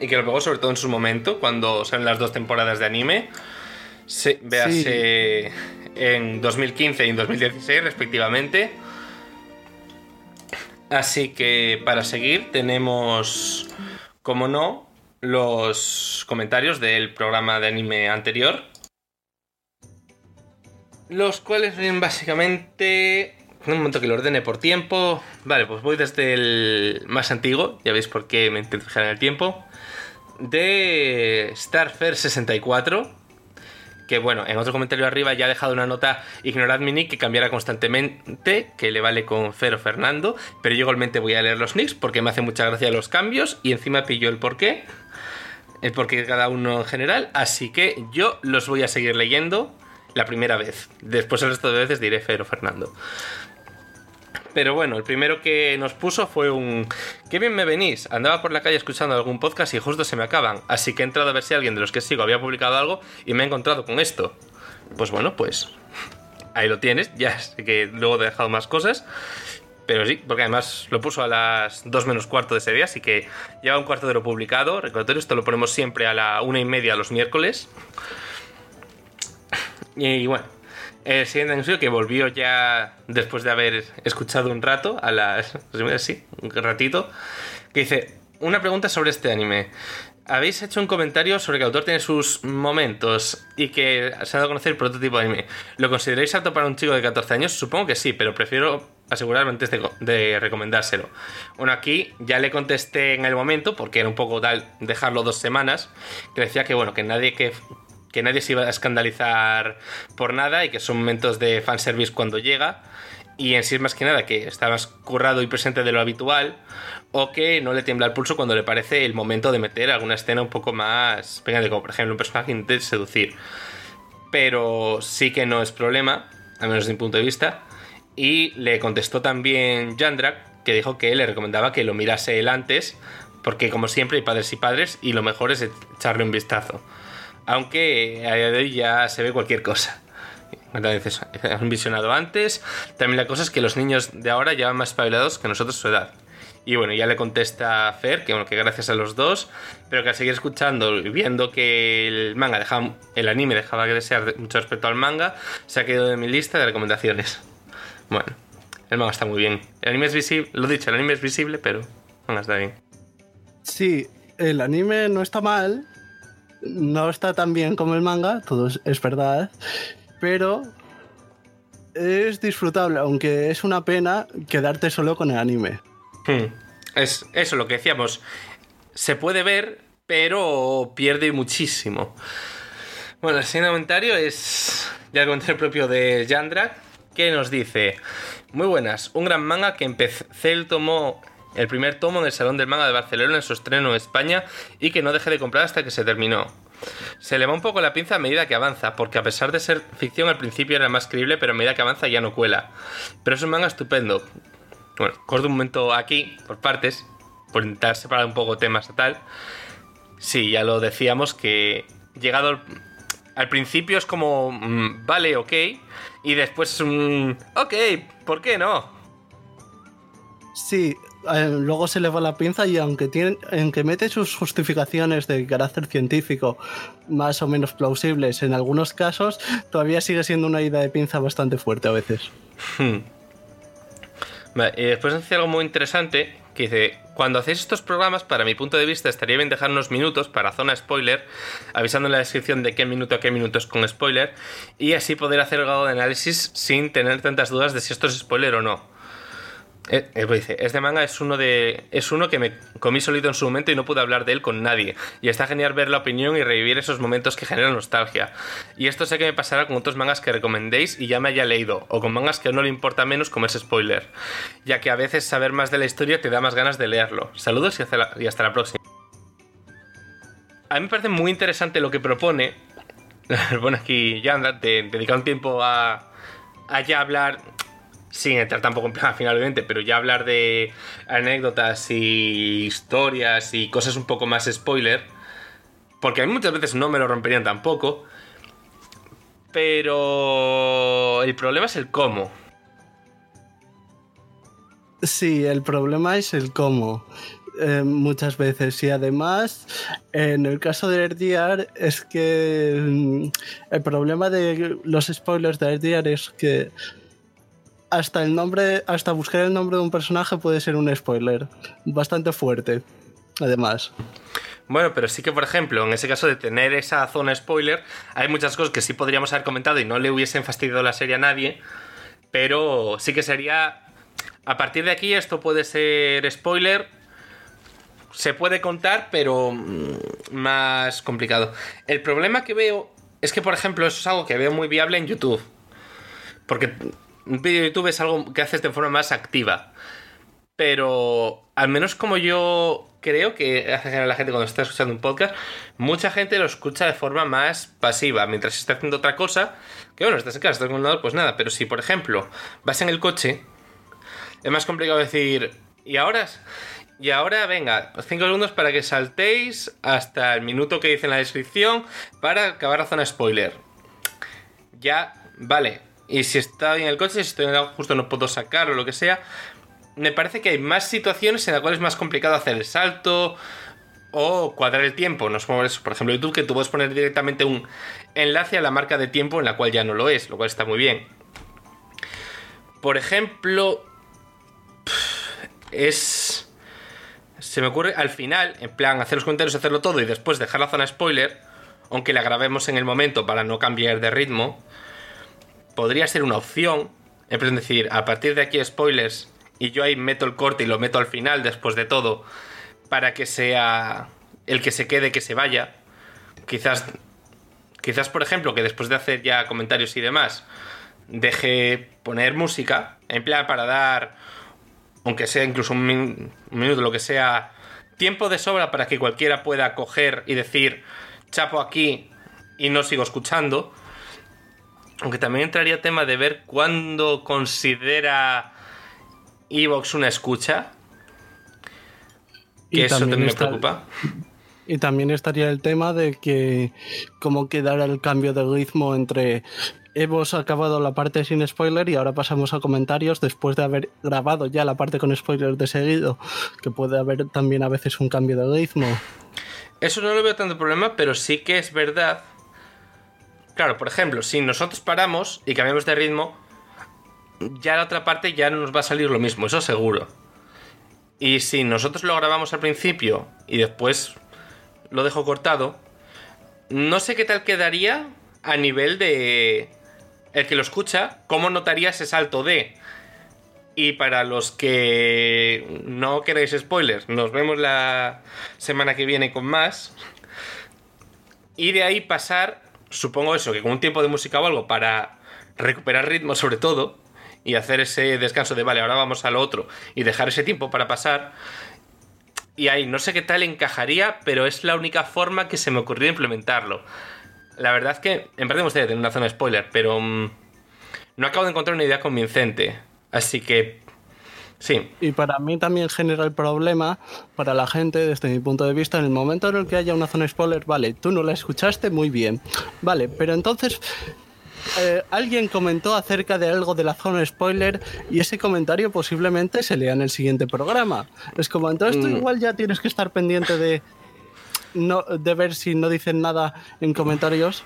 Y que lo pegó sobre todo en su momento, cuando salen las dos temporadas de anime. Se, véase en 2015 y en 2016 respectivamente. Así que para seguir tenemos, como no, los comentarios del programa de anime anterior. Los cuales básicamente... Un momento que lo ordene por tiempo. Vale, pues voy desde el más antiguo. Ya veis por qué me intento en el tiempo. De Starfair 64 que bueno, en otro comentario arriba ya ha dejado una nota, ignorad mi nick que cambiará constantemente, que le vale con Fero Fernando, pero yo igualmente voy a leer los nicks porque me hace mucha gracia los cambios y encima pillo el porqué, el porqué de cada uno en general, así que yo los voy a seguir leyendo la primera vez, después el resto de veces diré Fero Fernando. Pero bueno, el primero que nos puso fue un... ¡Qué bien me venís! Andaba por la calle escuchando algún podcast y justo se me acaban. Así que he entrado a ver si alguien de los que sigo había publicado algo y me he encontrado con esto. Pues bueno, pues... Ahí lo tienes. Ya sé que luego he dejado más cosas. Pero sí, porque además lo puso a las 2 menos cuarto de ese día, así que lleva un cuarto de lo publicado. Recordatorio, esto lo ponemos siempre a la una y media los miércoles. Y bueno, el siguiente anuncio que volvió ya después de haber escuchado un rato, a las. Sí, un ratito, que dice: Una pregunta sobre este anime. habéis hecho un comentario sobre que el autor tiene sus momentos y que se ha dado a conocer el prototipo de anime. ¿Lo consideráis apto para un chico de 14 años? Supongo que sí, pero prefiero asegurarme antes de, de, recomendárselo. Bueno, aquí ya le contesté en el momento, porque era un poco tal dejarlo dos semanas, que decía que bueno, que nadie que. Que nadie se iba a escandalizar por nada y que son momentos de fanservice cuando llega y en sí es más que nada que está más currado y presente de lo habitual o que no le tiembla el pulso cuando le parece el momento de meter alguna escena un poco más pegante, como por ejemplo un personaje intenta seducir. Pero sí que no es problema, al menos desde mi punto de vista. Y le contestó también Jandrak, que dijo que le recomendaba que lo mirase él antes, porque como siempre hay padres y padres y lo mejor es echarle un vistazo. Aunque a día de hoy ya se ve cualquier cosa. Veces han visionado antes. También la cosa es que los niños de ahora ya van más espabilados que nosotros su edad. Y bueno, ya le contesta Fer que, bueno, que gracias a los dos, pero que al seguir escuchando y viendo que el manga dejaba, el anime dejaba que desear mucho respecto al manga, se ha quedado en mi lista de recomendaciones. Bueno, el manga está muy bien. El anime es visible, lo dicho, el anime es visible, pero el manga está bien. Sí, el anime no está mal, no está tan bien como el manga, todo es, verdad, pero es disfrutable, aunque es una pena quedarte solo con el anime. Hmm. Es eso lo que decíamos. Se puede ver, pero pierde muchísimo. Bueno, el siguiente comentario es ya el propio de Yandra, que nos dice: Muy buenas, un gran manga que empecé el tomo el primer tomo en el Salón del Manga de Barcelona en su estreno en España y que no dejé de comprar hasta que se terminó. Se le va un poco la pinza a medida que avanza, porque a pesar de ser ficción al principio era más creíble, pero a medida que avanza ya no cuela. Pero es un manga estupendo. Bueno, corto un momento aquí, por partes, por intentar separar un poco temas y tal. Sí, ya lo decíamos que llegado al, principio es como, mm, vale, ok, y después es un, ok, ¿por qué no? Sí, eh, luego se le va la pinza y aunque, tiene, aunque mete sus justificaciones de carácter científico más o menos plausibles en algunos casos, todavía sigue siendo una ida de pinza bastante fuerte a veces. Hmm. y después dice algo muy interesante que dice, cuando hacéis estos programas, para mi punto de vista, estaría bien dejar unos minutos para zona spoiler, avisando en la descripción de qué minuto a qué minuto es con spoiler, y así poder hacer grado de análisis sin tener tantas dudas de si esto es spoiler o no. Eh, eh, dice, este manga es uno de. es uno que me comí solito en su momento y no pude hablar de él con nadie. Y está genial ver la opinión y revivir esos momentos que generan nostalgia. Y esto sé que me pasará con otros mangas que recomendéis y ya me haya leído, o con mangas que no le importa menos como ese spoiler. Ya que a veces saber más de la historia te da más ganas de leerlo. Saludos y hasta la, y hasta la próxima. A mí me parece muy interesante lo que propone. bueno, aquí ya anda, de dedicar un tiempo a, a ya hablar sin entrar tampoco en plan final, obviamente, pero ya hablar de anécdotas y historias y cosas un poco más spoiler, porque a mí muchas veces no me lo romperían tampoco, pero el problema es el cómo. Sí, el problema es el cómo. Eh, muchas veces y además en el caso de RDR es que mm, el problema de los spoilers de RDR es que hasta el nombre, hasta buscar el nombre de un personaje puede ser un spoiler. Bastante fuerte, además. Bueno, pero sí que, por ejemplo, en ese caso de tener esa zona spoiler, hay muchas cosas que sí podríamos haber comentado y no le hubiesen fastidiado la serie a nadie, pero sí que sería... A partir de aquí esto puede ser spoiler, se puede contar, pero mm, más complicado. El problema que veo es que, por ejemplo, eso es algo que veo muy viable en YouTube. Porque un vídeo de YouTube es algo que haces de forma más activa. Pero al menos como yo creo que hace la gente cuando está escuchando un podcast, mucha gente lo escucha de forma más pasiva, mientras está haciendo otra cosa, que bueno, estás en casa, estás con un lado, pues nada, pero si por ejemplo vas en el coche, es más complicado decir, y ahora, y ahora venga, 5 segundos para que saltéis hasta el minuto que dice en la descripción para acabar la zona spoiler. Ya, vale, y si estoy en el coche, si estoy en el justo no puedo sacar o lo que sea, me parece que hay más situaciones en las cuales es más complicado hacer el salto o cuadrar el tiempo. No es como eso, por ejemplo, YouTube, que tú puedes poner directamente un enlace a la marca de tiempo en la cual ya no lo es, lo cual está muy bien. Por ejemplo, es. se me ocurre al final, en plan, hacer los comentarios, hacerlo todo y después dejar la zona spoiler, aunque la grabemos en el momento para no cambiar de ritmo, podría ser una opción. En plan, decir, a partir de aquí spoilers y yo ahí meto el corte y lo meto al final después de todo, para que sea el que se quede, que se vaya. Quizás, quizás por ejemplo, que después de hacer ya comentarios y demás, deje poner música, en plan para dar, aunque sea incluso un, min- un minuto, lo que sea, tiempo de sobra para que cualquiera pueda coger y decir, chapo aquí y no sigo escuchando. Aunque también entraría tema de ver cuándo considera Evox una escucha. Y Que eso también también me está- preocupa. Y también estaría el tema de que cómo quedara el cambio de ritmo entre hemos acabado la parte sin spoiler y ahora pasamos a comentarios después de haber grabado ya la parte con spoiler de seguido, que puede haber también a veces un cambio de ritmo. Eso no lo veo tanto problema, pero sí que es verdad. Claro, por ejemplo, si nosotros paramos y cambiamos de ritmo, ya la otra parte ya no nos va a salir lo mismo, eso seguro. Y si nosotros lo grabamos al principio y después lo dejo cortado, no sé qué tal quedaría a nivel de el que lo escucha, cómo notaría ese salto de. Y para los que no queréis spoilers, nos vemos la semana que viene con más. Y de ahí pasar, supongo eso, que con un tiempo de música o algo para recuperar ritmo sobre todo y hacer ese descanso de, vale, ahora vamos a lo otro y dejar ese tiempo para pasar. Y ahí no sé qué tal encajaría, pero es la única forma que se me ocurrió implementarlo. La verdad es que, en parte me gustaría tener una zona de spoiler, pero mm, no acabo de encontrar una idea convincente. Así que, sí, Y para mí también genera el problema para la gente, desde mi punto de vista, en el momento en el que haya una zona spoiler, vale, tú no la escuchaste muy bien. Vale, pero entonces eh, alguien comentó acerca de algo de la zona spoiler y ese comentario posiblemente se lea en el siguiente programa. Es como, entonces tú Mm. igual ya tienes que estar pendiente de, no, de ver si no dicen nada en comentarios.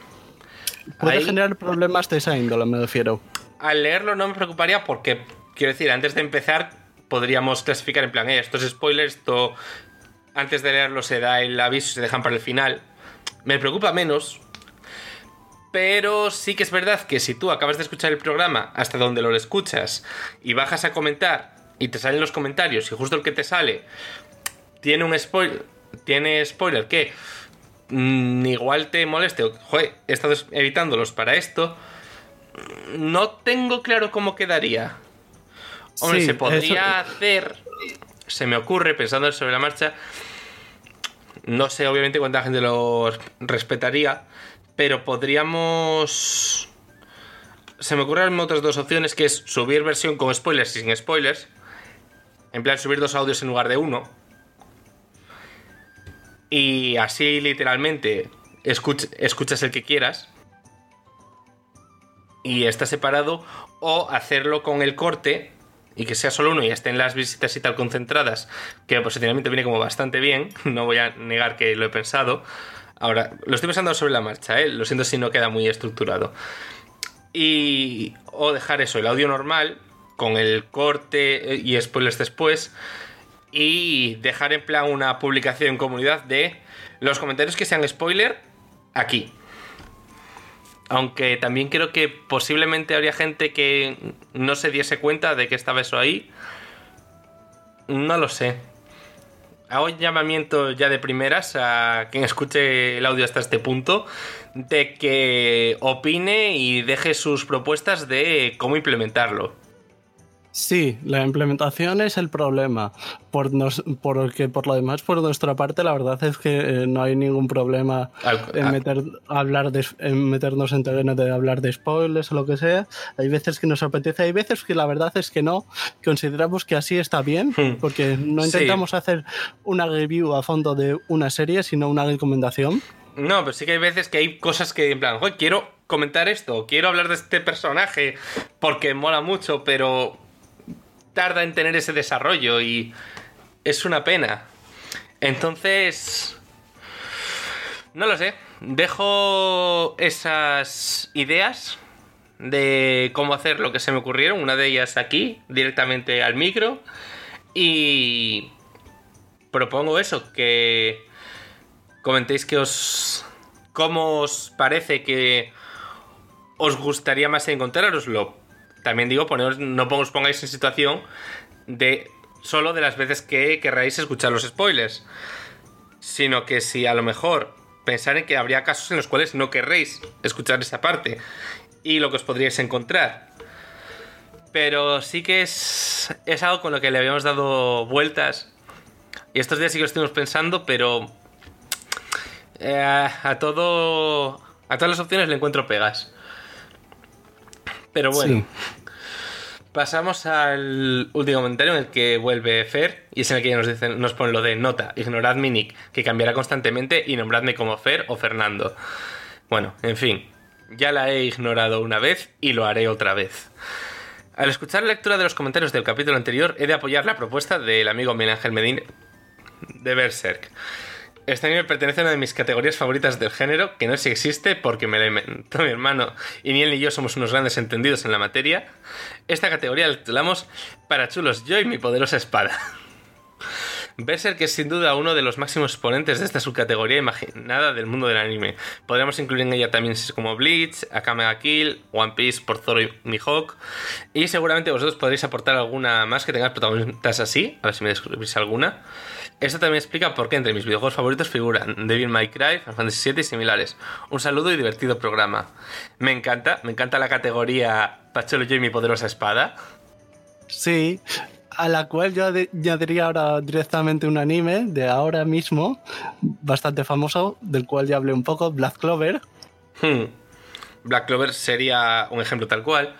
Puede Ahí- generar problemas de esa índole, me refiero. al leerlo no me preocuparía porque, quiero decir, antes de empezar podríamos clasificar en plan, eh, esto es spoiler, esto antes de leerlo se da el aviso y se dejan para el final. Me preocupa menos, pero sí que es verdad que si tú acabas de escuchar el programa hasta donde lo escuchas y bajas a comentar y te salen los comentarios y justo el que te sale tiene un spoiler, tiene spoiler que mm, igual te moleste, joder, he estado evitándolos para esto, no tengo claro cómo quedaría. Hombre, Sí, se podría eso- hacer, se me ocurre, pensando sobre la marcha, no sé obviamente cuánta gente lo respetaría, pero podríamos... Se me ocurren otras dos opciones, que es subir versión con spoilers y sin spoilers. En plan, subir dos audios en lugar de uno. Y así literalmente escuch- escuchas el que quieras. Y está separado. O hacerlo con el corte y que sea solo uno y estén las visitas y tal concentradas. Que posicionamiento viene como bastante bien. No voy a negar que lo he pensado. Ahora, lo estoy pensando sobre la marcha, ¿eh? Lo siento si no queda muy estructurado. Y. O dejar eso, el audio normal, con el corte eh, y spoilers después. Y dejar en plan una publicación en comunidad de los comentarios que sean spoiler aquí. Aunque también creo que posiblemente habría gente que no se diese cuenta de que estaba eso ahí. No lo sé. Hago llamamiento ya de primeras a quien escuche el audio hasta este punto de que opine y deje sus propuestas de cómo implementarlo. Sí, la implementación es el problema. Por nos, porque por lo demás, por nuestra parte, la verdad es que eh, no hay ningún problema Al- en, meter, hablar de, en meternos en terreno de hablar de spoilers o lo que sea. Hay veces que nos apetece, hay veces que la verdad es que no. Consideramos que así está bien, Hmm. porque no Sí. intentamos hacer una review a fondo de una serie, sino una recomendación. No, pero sí que hay veces que hay cosas que, en plan, "Joder, quiero comentar esto, quiero hablar de este personaje porque mola mucho, pero tarda en tener ese desarrollo y es una pena. Entonces, no lo sé. Dejo esas ideas de cómo hacer lo que se me ocurrieron, una de ellas aquí, directamente al micro, y propongo eso, que comentéis que os... ¿Cómo os parece que os gustaría más encontraroslo? También digo, no os pongáis en situación de solo de las veces que querráis escuchar los spoilers, sino que si a lo mejor pensar en que habría casos en los cuales no querréis escuchar esa parte y lo que os podríais encontrar. Pero sí que es, es algo con lo que le habíamos dado vueltas. Y estos días sí que lo estuvimos pensando, pero eh, a a todas las opciones le encuentro pegas. Pero bueno. Pasamos al último comentario en el que vuelve Fer y es en el que nos, dicen, nos pone lo de nota, ignorad mi nick, que cambiará constantemente y nombradme como Fer o Fernando. Bueno, en fin, ya la he ignorado una vez y lo haré otra vez. Al escuchar la lectura de los comentarios del capítulo anterior, he de apoyar la propuesta del amigo Miguel Ángel Medina de Berserk. Este anime pertenece a una de mis categorías favoritas del género, que no sé si existe porque me la inventó mi hermano y ni él ni yo somos unos grandes entendidos en la materia. Esta categoría la titulamos Para chulos yo y mi poderosa espada. Berserk es sin duda uno de los máximos exponentes de esta subcategoría imaginada del mundo del anime. Podríamos incluir en ella también como Bleach, Akame ga Kill, One Piece por Zoro y Mihawk. Y seguramente vosotros podréis aportar alguna más que tenga protagonistas así, a ver si me descubrís alguna. Esto también explica por qué entre mis videojuegos favoritos figuran Devil May Cry, Final Fantasy VII y similares. Un saludo y divertido programa. Me encanta, me encanta la categoría Pacholo y mi poderosa espada. Sí, a la cual yo añadiría ahora directamente un anime de ahora mismo, bastante famoso, del cual ya hablé un poco, Black Clover. Hmm. Black Clover sería un ejemplo tal cual.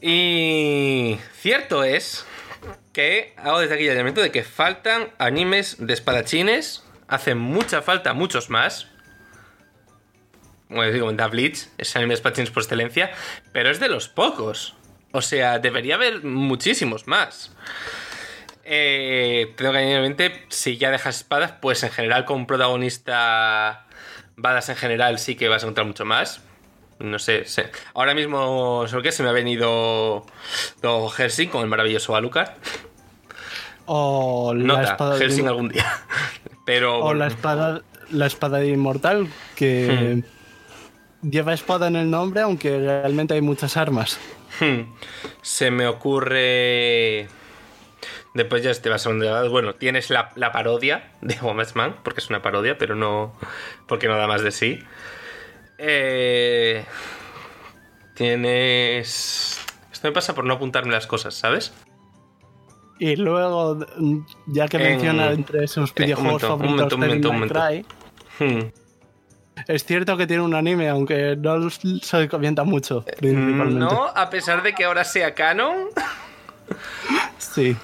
Y cierto es que hago desde aquí el llamamiento de que faltan animes de espadachines. Hacen mucha falta muchos más. Como digo, en Bleach es anime de espadachines por excelencia. Pero es de los pocos. O sea, debería haber muchísimos más. Eh, tengo que añadir mente, si ya dejas espadas, pues en general con un protagonista badas en general sí que vas a encontrar mucho más. No sé, sé. ahora mismo, ¿sobre qué? Se me ha venido todo Helsing con el maravilloso Alucard. O la Nota, espada Helsing de... algún día. Pero. O la espada, la espada de inmortal, que Hmm. lleva espada en el nombre, aunque realmente hay muchas armas. Hmm. Se me ocurre. Después ya te vas a un Bueno, tienes la, la parodia de Woman's Man, porque es una parodia, pero no. porque no da más de sí. Eh, tienes. Esto me pasa por no apuntarme las cosas, ¿sabes? Y luego, ya que En- menciona entre sus eh, un videojuegos momento, un favoritos momento, un momento, un momento. Hmm. Es cierto que tiene un anime, aunque no se comenta mucho, principalmente. Eh, No, a pesar de que ahora sea canon. Sí.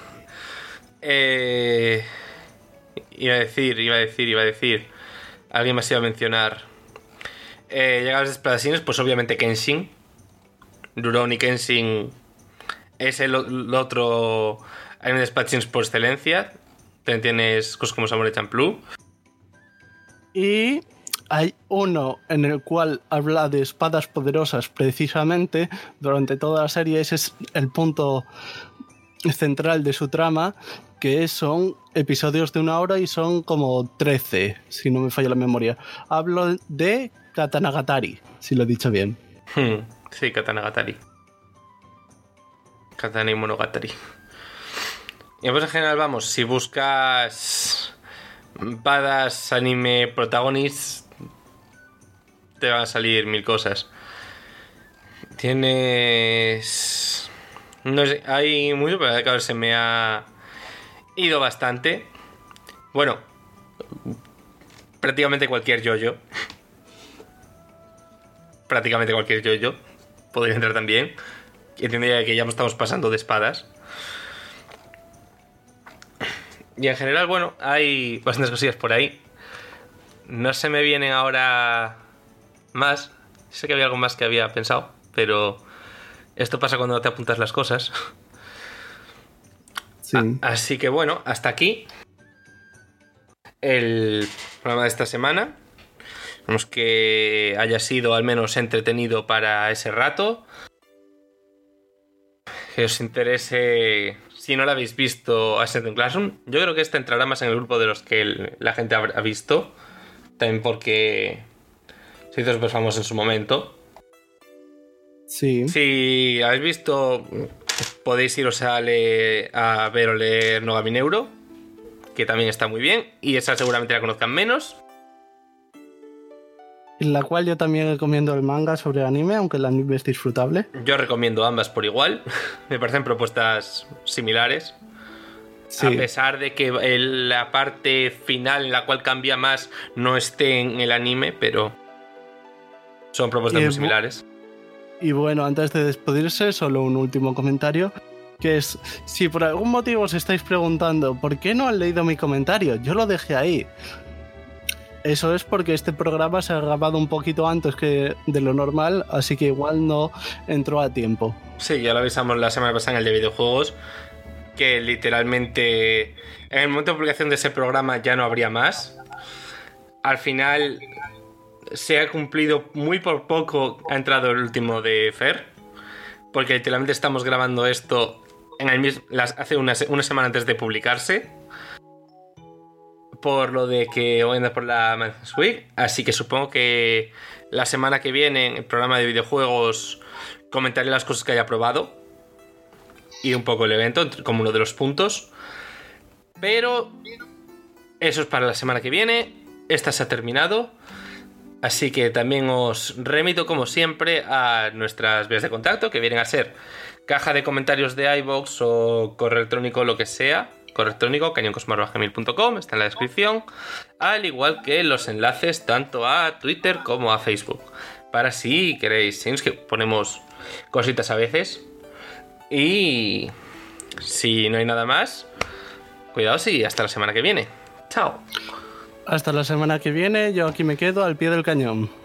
Eh, iba a decir, iba a decir, iba a decir. Alguien más iba a mencionar. Eh, llegados de espadachines, pues obviamente Kenshin. Rurouni Kenshin es el, otro anime de espadachines por excelencia. También tienes cosas como Samurai Champloo. Y hay uno en el cual habla de espadas poderosas precisamente durante toda la serie. Ese es el punto central de su trama, que son episodios de una hora y son como 13, si no me falla la memoria. Hablo de Katanagatari, si lo he dicho bien. Hmm, sí, Katana Gatari. Katana Monogatari. Y pues en general, vamos, si buscas badas, anime, protagonistas, te van a salir mil cosas. Tienes... No sé, hay mucho, pero claro, se me ha ido bastante. Bueno, prácticamente cualquier yo-yo prácticamente cualquier yo-yo podría entrar también. Entendería que ya estamos pasando de espadas. Y en general, bueno, hay bastantes cosillas por ahí. No se me vienen ahora más. Sé que había algo más que había pensado, pero esto pasa cuando no te apuntas las cosas. Sí. Así que bueno, hasta aquí el programa de esta semana. Esperemos que haya sido al menos entretenido para ese rato. Que os interese si no la habéis visto Ascending Classroom, yo creo que esta entrará más en el grupo de los que la gente ha visto. También porque se hizo súper famoso en su momento. Sí. Si habéis visto, podéis iros a, a ver o leer Nogami Neuro, que también está muy bien, y esa seguramente la conozcan menos. En la cual yo también recomiendo el manga sobre anime, aunque el anime es disfrutable. Yo recomiendo ambas por igual. Me parecen propuestas similares. A pesar de que la parte final en la cual cambia más no esté en el anime, pero son propuestas muy similares. Y bueno, antes de despedirse, solo un último comentario, que es, si por algún motivo os estáis preguntando, ¿por qué no han leído mi comentario? Yo lo dejé ahí. Eso es porque este programa se ha grabado un poquito antes que de lo normal, así que igual no entró a tiempo. Sí, ya lo avisamos la semana pasada en el de videojuegos, que literalmente en el momento de publicación de ese programa ya no habría más. Al final se ha cumplido muy por poco, ha entrado el último de Fer, porque literalmente estamos grabando esto en mismo, hace una, semana antes de publicarse, por lo de que hoy anda por la Madness Week, así que supongo que la semana que viene en el programa de videojuegos comentaré las cosas que haya probado y un poco el evento como uno de los puntos. Pero eso es para la semana que viene. Esta se ha terminado. Así que también os remito, como siempre, a nuestras vías de contacto, que vienen a ser caja de comentarios de iBox o correo electrónico, lo que sea. Correo electrónico, cañoncosmar.gmail.com, está en la descripción. Al igual que los enlaces tanto a Twitter como a Facebook. Para si queréis, es que ponemos cositas a veces. Y si no hay nada más, cuidaos y hasta la semana que viene. Chao. Hasta la semana que viene, yo aquí me quedo al pie del cañón.